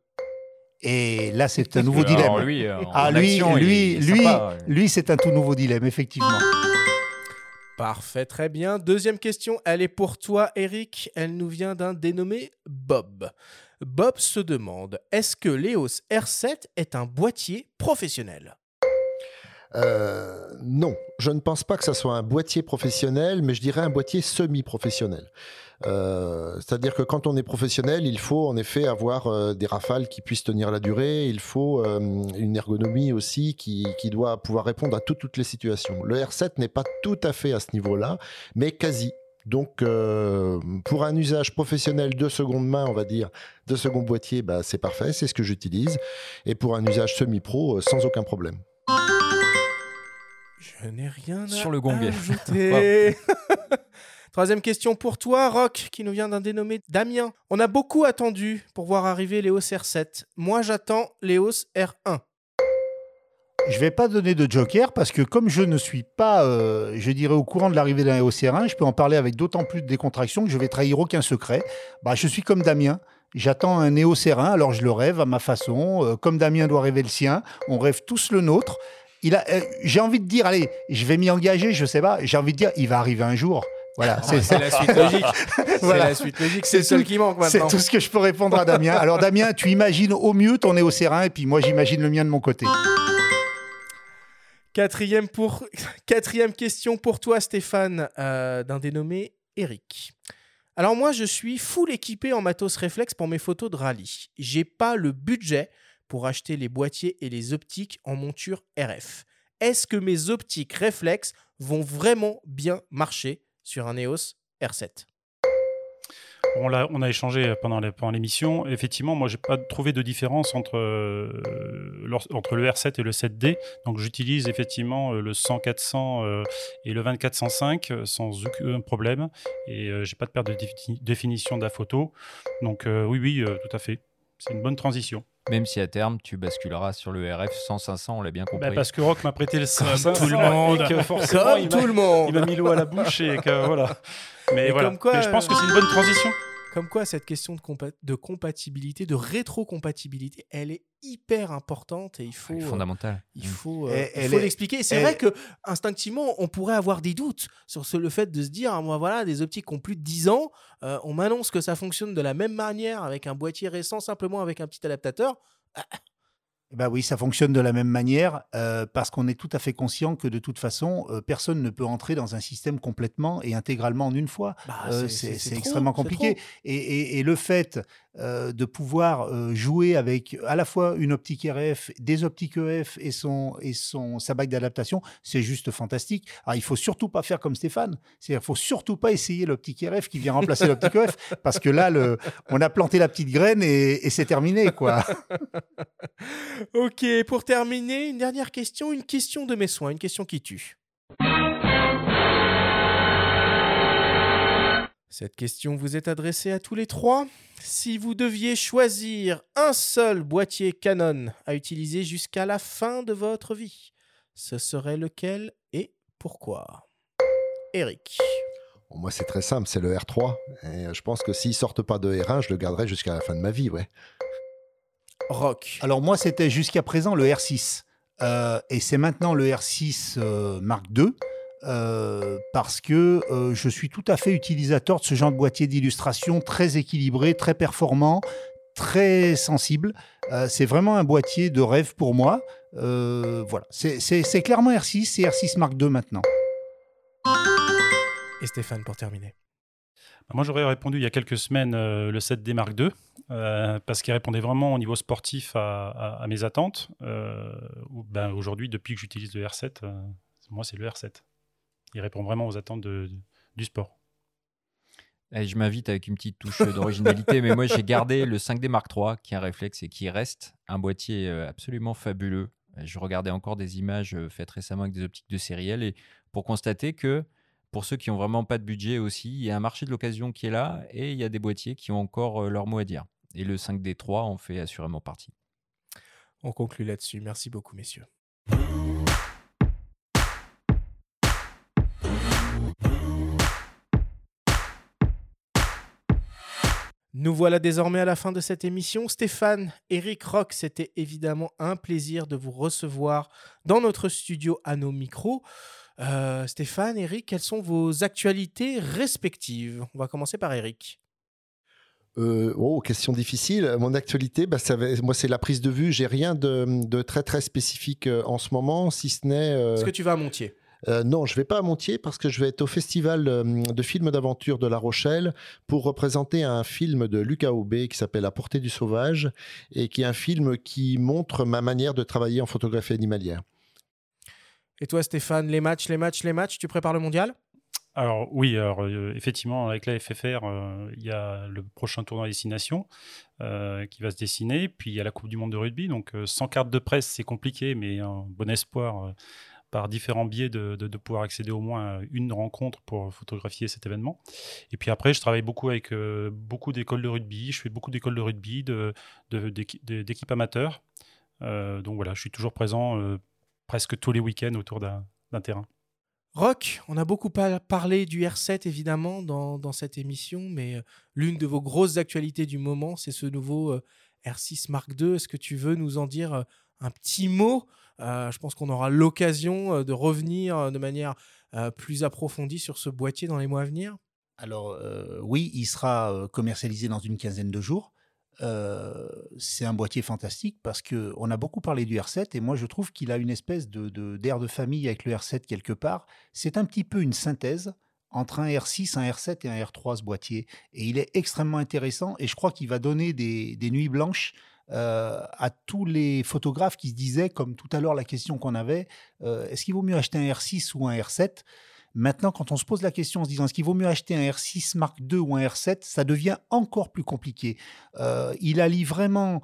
Et là, c'est un nouveau dilemme. lui, ah, lui, lui, lui, lui, c'est un tout nouveau dilemme, effectivement. Parfait, très bien. Deuxième question, elle est pour toi, Eric. Elle nous vient d'un dénommé Bob. Bob se demande est-ce que l'EOS R7 est un boîtier professionnel? Euh, non, je ne pense pas que ça soit un boîtier professionnel, mais je dirais un boîtier semi-professionnel. Euh, c'est-à-dire que quand on est professionnel, il faut en effet avoir euh, des rafales qui puissent tenir la durée, il faut une ergonomie aussi qui, doit pouvoir répondre à toutes les situations. Le R7 n'est pas tout à fait à ce niveau-là, mais quasi. Donc, pour un usage professionnel de seconde main, on va dire, de second boîtier, bah, c'est parfait, c'est ce que j'utilise. Et pour un usage semi-pro, sans aucun problème. Je n'ai rien Sur le gong. ajouter. Troisième question pour toi, Rock, qui nous vient d'un dénommé Damien. On a beaucoup attendu pour voir arriver l'EOS R7. Moi, j'attends l'EOS R1. Je vais pas donner de joker parce que comme je ne suis pas, euh, je dirais, au courant de l'arrivée d'un EOS R1, je peux en parler avec d'autant plus de décontraction que je vais trahir aucun secret. Bah, je suis comme Damien. J'attends un EOS R1, alors je le rêve à ma façon. Euh, comme Damien doit rêver le sien, on rêve tous le nôtre. Euh, j'ai envie de dire, allez, je vais m'y engager, je sais pas. J'ai envie de dire, il va arriver un jour. Voilà, c'est la suite logique. C'est la suite logique. C'est le seul qui manque maintenant. C'est tout ce que je peux répondre à Damien. Alors Damien, tu imagines au mieux ton au Serein et puis moi j'imagine le mien de mon côté. Quatrième, pour... Quatrième question pour toi, Stéphane, euh, d'un dénommé Eric. Alors moi, je suis full équipé en matos réflexe pour mes photos de rallye. J'ai pas le budget pour acheter les boîtiers et les optiques en monture RF. Est-ce que mes optiques réflexes vont vraiment bien marcher sur un EOS R7 on a, échangé pendant l'émission. Effectivement, moi, j'ai pas trouvé de différence entre, euh, entre le R7 et le 7D. Donc, j'utilise effectivement euh, le 100-400 euh, et le 24-105 sans aucun problème. Et j'ai pas de perte de définition de la photo. Donc, oui, oui, tout à fait. C'est une bonne transition. Même si à terme, tu basculeras sur le RF 100-500, on l'a bien compris. Bah parce que Rock m'a prêté le 500 tout le monde. Et que forcément, il tout le monde. Il m'a mis l'eau à la bouche et que voilà. Mais, voilà. Mais je pense que c'est une bonne transition. Comme quoi, cette question de, de compatibilité, de rétrocompatibilité, elle est hyper importante et il faut. fondamental. il faut, euh, il faut l'expliquer. C'est vrai que instinctivement, on pourrait avoir des doutes sur ce, le fait de se dire, ah, moi voilà, des optiques qui ont plus de 10 ans, euh, on m'annonce que ça fonctionne de la même manière avec un boîtier récent, simplement avec un petit adaptateur. Ah, bah oui, ça fonctionne de la même manière euh, parce qu'on est tout à fait conscient que de toute façon, euh, personne ne peut entrer dans un système complètement et intégralement en une fois. Bah, euh, c'est extrêmement compliqué. Et, et, le fait de pouvoir jouer avec à la fois une optique RF, des optiques EF et, son, et son, sa bague d'adaptation, c'est juste fantastique. Alors, il faut surtout pas faire comme Stéphane. C'est-à-dire, faut surtout pas essayer l'optique RF qui vient remplacer l'optique EF parce que là, le, on a planté la petite graine et, et c'est terminé, quoi. Ok, pour terminer, une dernière question, une question de mes soins, une question qui tue. Cette question vous est adressée à tous les trois. Si vous deviez choisir un seul boîtier Canon à utiliser jusqu'à la fin de votre vie, ce serait lequel et pourquoi? Eric. moi, c'est très simple, c'est le R3. Et je pense que s'ils sortent pas de R1, je le garderai jusqu'à la fin de ma vie, ouais rock Alors moi, c'était jusqu'à présent le R6. Euh, et c'est maintenant le R6 euh, Mark II. Euh, parce que je suis tout à fait utilisateur de ce genre de boîtier d'illustration très équilibré, très performant, très sensible. c'est vraiment un boîtier de rêve pour moi. voilà, c'est clairement R6 et R6 Mark II maintenant. Et Stéphane, pour terminer. Moi, j'aurais répondu il y a quelques semaines le 7D Mark II. Euh, parce qu'il répondait vraiment au niveau sportif à, mes attentes. Euh, ben, Aujourd'hui, depuis que j'utilise le R7, euh, moi, c'est le R7. Il répond vraiment aux attentes du sport. Eh, je m'invite avec une petite touche d'originalité, mais moi j'ai gardé le 5D Mark III, qui est un réflexe et qui reste un boîtier euh, absolument fabuleux. Je regardais encore des images euh, faites récemment avec des optiques de sériel et pour constater que pour ceux qui ont vraiment pas de budget aussi, il y a un marché de l'occasion qui est là et il y a des boîtiers qui ont encore euh, leur mot à dire. Et le 5D3 en fait assurément partie. On conclut là-dessus. Merci beaucoup, messieurs. Nous voilà désormais à la fin de cette émission. Stéphane, Eric Rock, c'était évidemment un plaisir de vous recevoir dans notre studio à nos micros. Euh, Stéphane, Eric, quelles sont vos actualités respectives? On va commencer par Eric. Euh, oh, question difficile. Mon actualité, bah, ça moi, c'est la prise de vue. J'ai rien de, très très spécifique euh, en ce moment, si ce n'est. Est-ce que tu vas à Montier? Euh, non, je vais pas à Montier parce que je vais être au festival euh, de films d'aventure de La Rochelle pour représenter un film de Lucas Aubé qui s'appelle La portée du sauvage et qui est un film qui montre ma manière de travailler en photographie animalière. Et toi, Stéphane, les matchs, les matchs, les matchs, tu prépares le mondial? Alors oui, alors, euh, effectivement, avec la FFR, il y a le prochain tournoi Destination qui va se dessiner, puis il y a la Coupe du Monde de rugby, donc sans carte de presse, c'est compliqué, mais un bon espoir par différents biais de, pouvoir accéder au moins à une rencontre pour photographier cet événement. Et puis après, je travaille beaucoup avec euh, beaucoup d'écoles de rugby, je fais beaucoup d'écoles de rugby, d'équipes amateurs. Euh, donc voilà, je suis toujours présent euh, presque tous les week-ends autour d'un terrain. Rock, on a beaucoup parlé du R7 évidemment dans, dans cette émission, mais l'une de vos grosses actualités du moment, c'est ce nouveau R6 Mark II. Est-ce que tu veux nous en dire un petit mot je pense qu'on aura l'occasion euh, de revenir euh, de manière plus approfondie sur ce boîtier dans les mois à venir. Alors oui, il sera commercialisé dans une quinzaine de jours. c'est un boîtier fantastique parce que on a beaucoup parlé du R7 et moi je trouve qu'il a une espèce de d'air de, famille avec le R7 quelque part. C'est un petit peu une synthèse entre un R6, un R7 et un R3 ce boîtier et il est extrêmement intéressant et je crois qu'il va donner des nuits blanches euh, à tous les photographes qui se disaient, comme tout à l'heure la question qu'on avait, euh, est-ce qu'il vaut mieux acheter un R6 ou un R7 Maintenant, quand on se pose la question en se disant est-ce qu'il vaut mieux acheter un R6 Mark II ou un R7, ça devient encore plus compliqué. Euh, il allie vraiment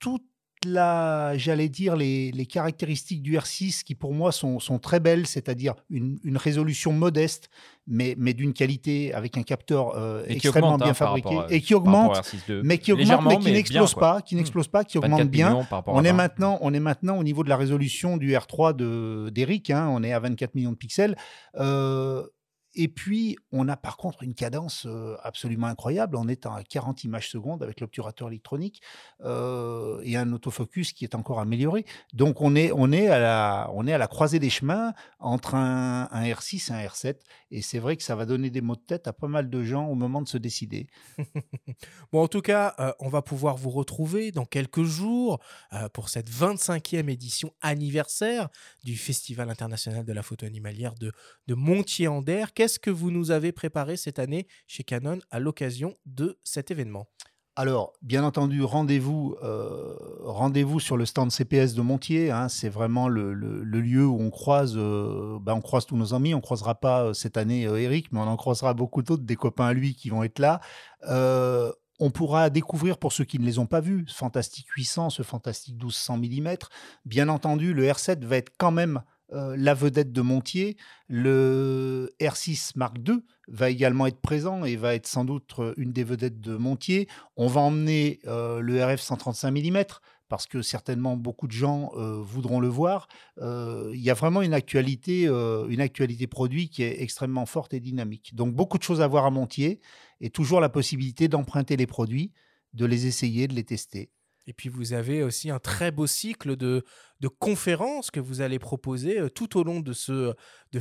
toutes la, j'allais dire, les, caractéristiques du R6 qui pour moi sont, très belles, c'est-à-dire une, résolution modeste, mais, mais d'une qualité avec un capteur euh, extrêmement bien hein, fabriqué et qui augmente, mais qui augmente, mais qui n'explose pas, qui n'explose pas, qui augmente bien. On est maintenant, on est maintenant au niveau de la résolution du R3 de d'Eric, hein, on est à 24 millions de pixels. Euh, et puis, on a par contre une cadence absolument incroyable. On est à 40 images secondes avec l'obturateur électronique et un autofocus qui est encore amélioré. Donc, on est, on est, à, la, on est à la croisée des chemins entre un, un R6 et un R7. Et c'est vrai que ça va donner des mots de tête à pas mal de gens au moment de se décider. bon, en tout cas, on va pouvoir vous retrouver dans quelques jours pour cette 25e édition anniversaire du Festival international de la photo animalière de, de Montier-en-Der. Qu'est-ce que vous nous avez préparé cette année chez Canon à l'occasion de cet événement? Alors, bien entendu, rendez-vous euh, sur le stand CPS de Montier. Hein. c'est vraiment le, lieu où on croise, ben, on croise tous nos amis. On croisera pas euh, cette année Eric, mais on en croisera beaucoup d'autres, des copains à lui qui vont être là. on pourra découvrir, pour ceux qui ne les ont pas vus, ce Fantastique 800, ce Fantastique 1200 mm. Bien entendu, le R7 va être quand même euh, la vedette de Montier. Le R6 Mark II va également être présent et va être sans doute euh, une des vedettes de Montier. On va emmener euh, le RF 135 mm parce que certainement beaucoup de gens voudront le voir. Il y a vraiment une actualité, une actualité produit qui est extrêmement forte et dynamique. Donc beaucoup de choses à voir à Montier et toujours la possibilité d'emprunter les produits, de les essayer, de les tester. Et puis vous avez aussi un très beau cycle de, de conférences que vous allez proposer tout au long de ce, de,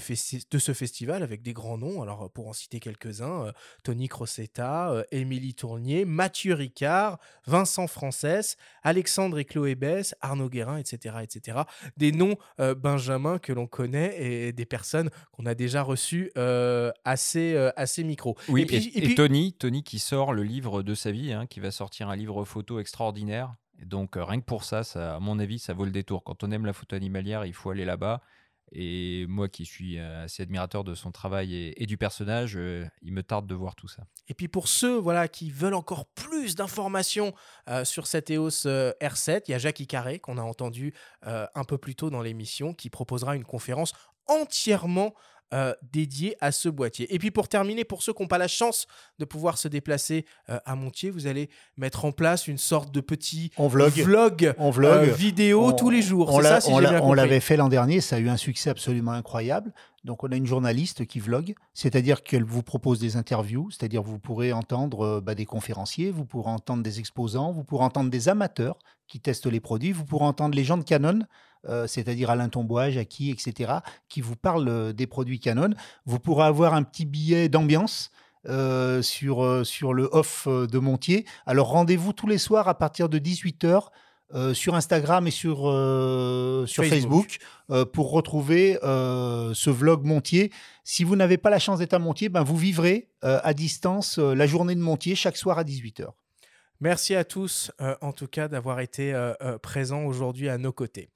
de, ce festival avec des grands noms. Alors, pour en citer quelques-uns, Tony Crosetta, Émilie Tournier, Mathieu Ricard, Vincent Frances, Alexandre et Chloé Bess, Arnaud Guérin, etc. etc. Des noms, Benjamin, que l'on connaît et des personnes qu'on a déjà reçues à, ces, micros. Oui, et, puis, Tony, Tony qui sort le livre de sa vie, hein, qui va sortir un livre photo extraordinaire donc, euh, rien que pour ça, à mon avis, ça vaut le détour. Quand on aime la photo animalière, il faut aller là-bas. Et moi qui suis euh, assez admirateur de son travail et, du personnage, euh, il me tarde de voir tout ça. Et puis pour ceux voilà, qui veulent encore plus d'informations sur cette EOS euh, R7, il y a Jacques Icaré qu'on a entendu un peu plus tôt dans l'émission qui proposera une conférence entièrement euh, dédiée à ce boîtier. Et puis pour terminer, pour ceux qui n'ont pas la chance de pouvoir se déplacer euh, à Montier, vous allez mettre en place une sorte de petit On vlog. vlog, On vlog. euh, vidéo On- tous les jours. On ça, si l'avait fait l'an dernier, ça a eu un succès absolument incroyable. Donc on a une journaliste qui vlog, c'est-à-dire qu'elle vous propose des interviews, c'est-à-dire vous pourrez entendre bah, des conférenciers, vous pourrez entendre des exposants, vous pourrez entendre des amateurs qui testent les produits, vous pourrez entendre les gens de Canon, euh, c'est-à-dire Alain Tombois, Jackie, etc., qui vous parlent euh, des produits Canon. Vous pourrez avoir un petit billet d'ambiance. euh, sur, sur le off de Montier. Alors rendez-vous tous les soirs à partir de 18h euh, sur Instagram et sur, euh, sur Facebook. Euh, pour retrouver ce vlog Montier. Si vous n'avez pas la chance d'être à Montier, ben vous vivrez à distance la journée de Montier chaque soir à 18h. Merci à tous, en tout cas, d'avoir été présents aujourd'hui à nos côtés.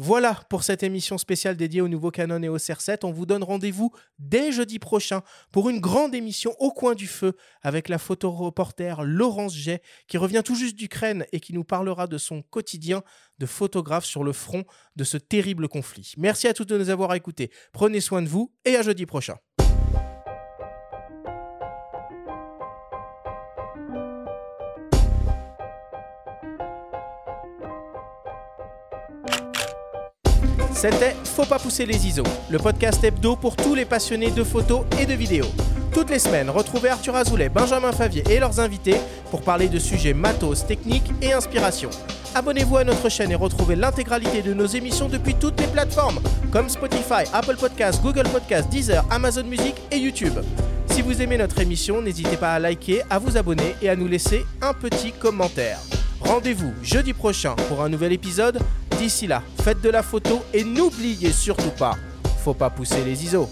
Voilà pour cette émission spéciale dédiée au nouveau Canon EOS R7. On vous donne rendez-vous dès jeudi prochain pour une grande émission au coin du feu avec la photoreporter Laurence Jay qui revient tout juste d'Ukraine et qui nous parlera de son quotidien de photographe sur le front de ce terrible conflit. Merci à tous de nous avoir écoutés. Prenez soin de vous et à jeudi prochain. C'était Faut pas pousser les ISO, le podcast hebdo pour tous les passionnés de photos et de vidéos. Toutes les semaines, retrouvez Arthur Azoulay, Benjamin Favier et leurs invités pour parler de sujets matos, techniques et inspiration. Abonnez-vous à notre chaîne et retrouvez l'intégralité de nos émissions depuis toutes les plateformes comme Spotify, Apple Podcasts, Google Podcasts, Deezer, Amazon Music et YouTube. Si vous aimez notre émission, n'hésitez pas à liker, à vous abonner et à nous laisser un petit commentaire. Rendez-vous jeudi prochain pour un nouvel épisode. D'ici là, faites de la photo et n'oubliez surtout pas, faut pas pousser les ISO.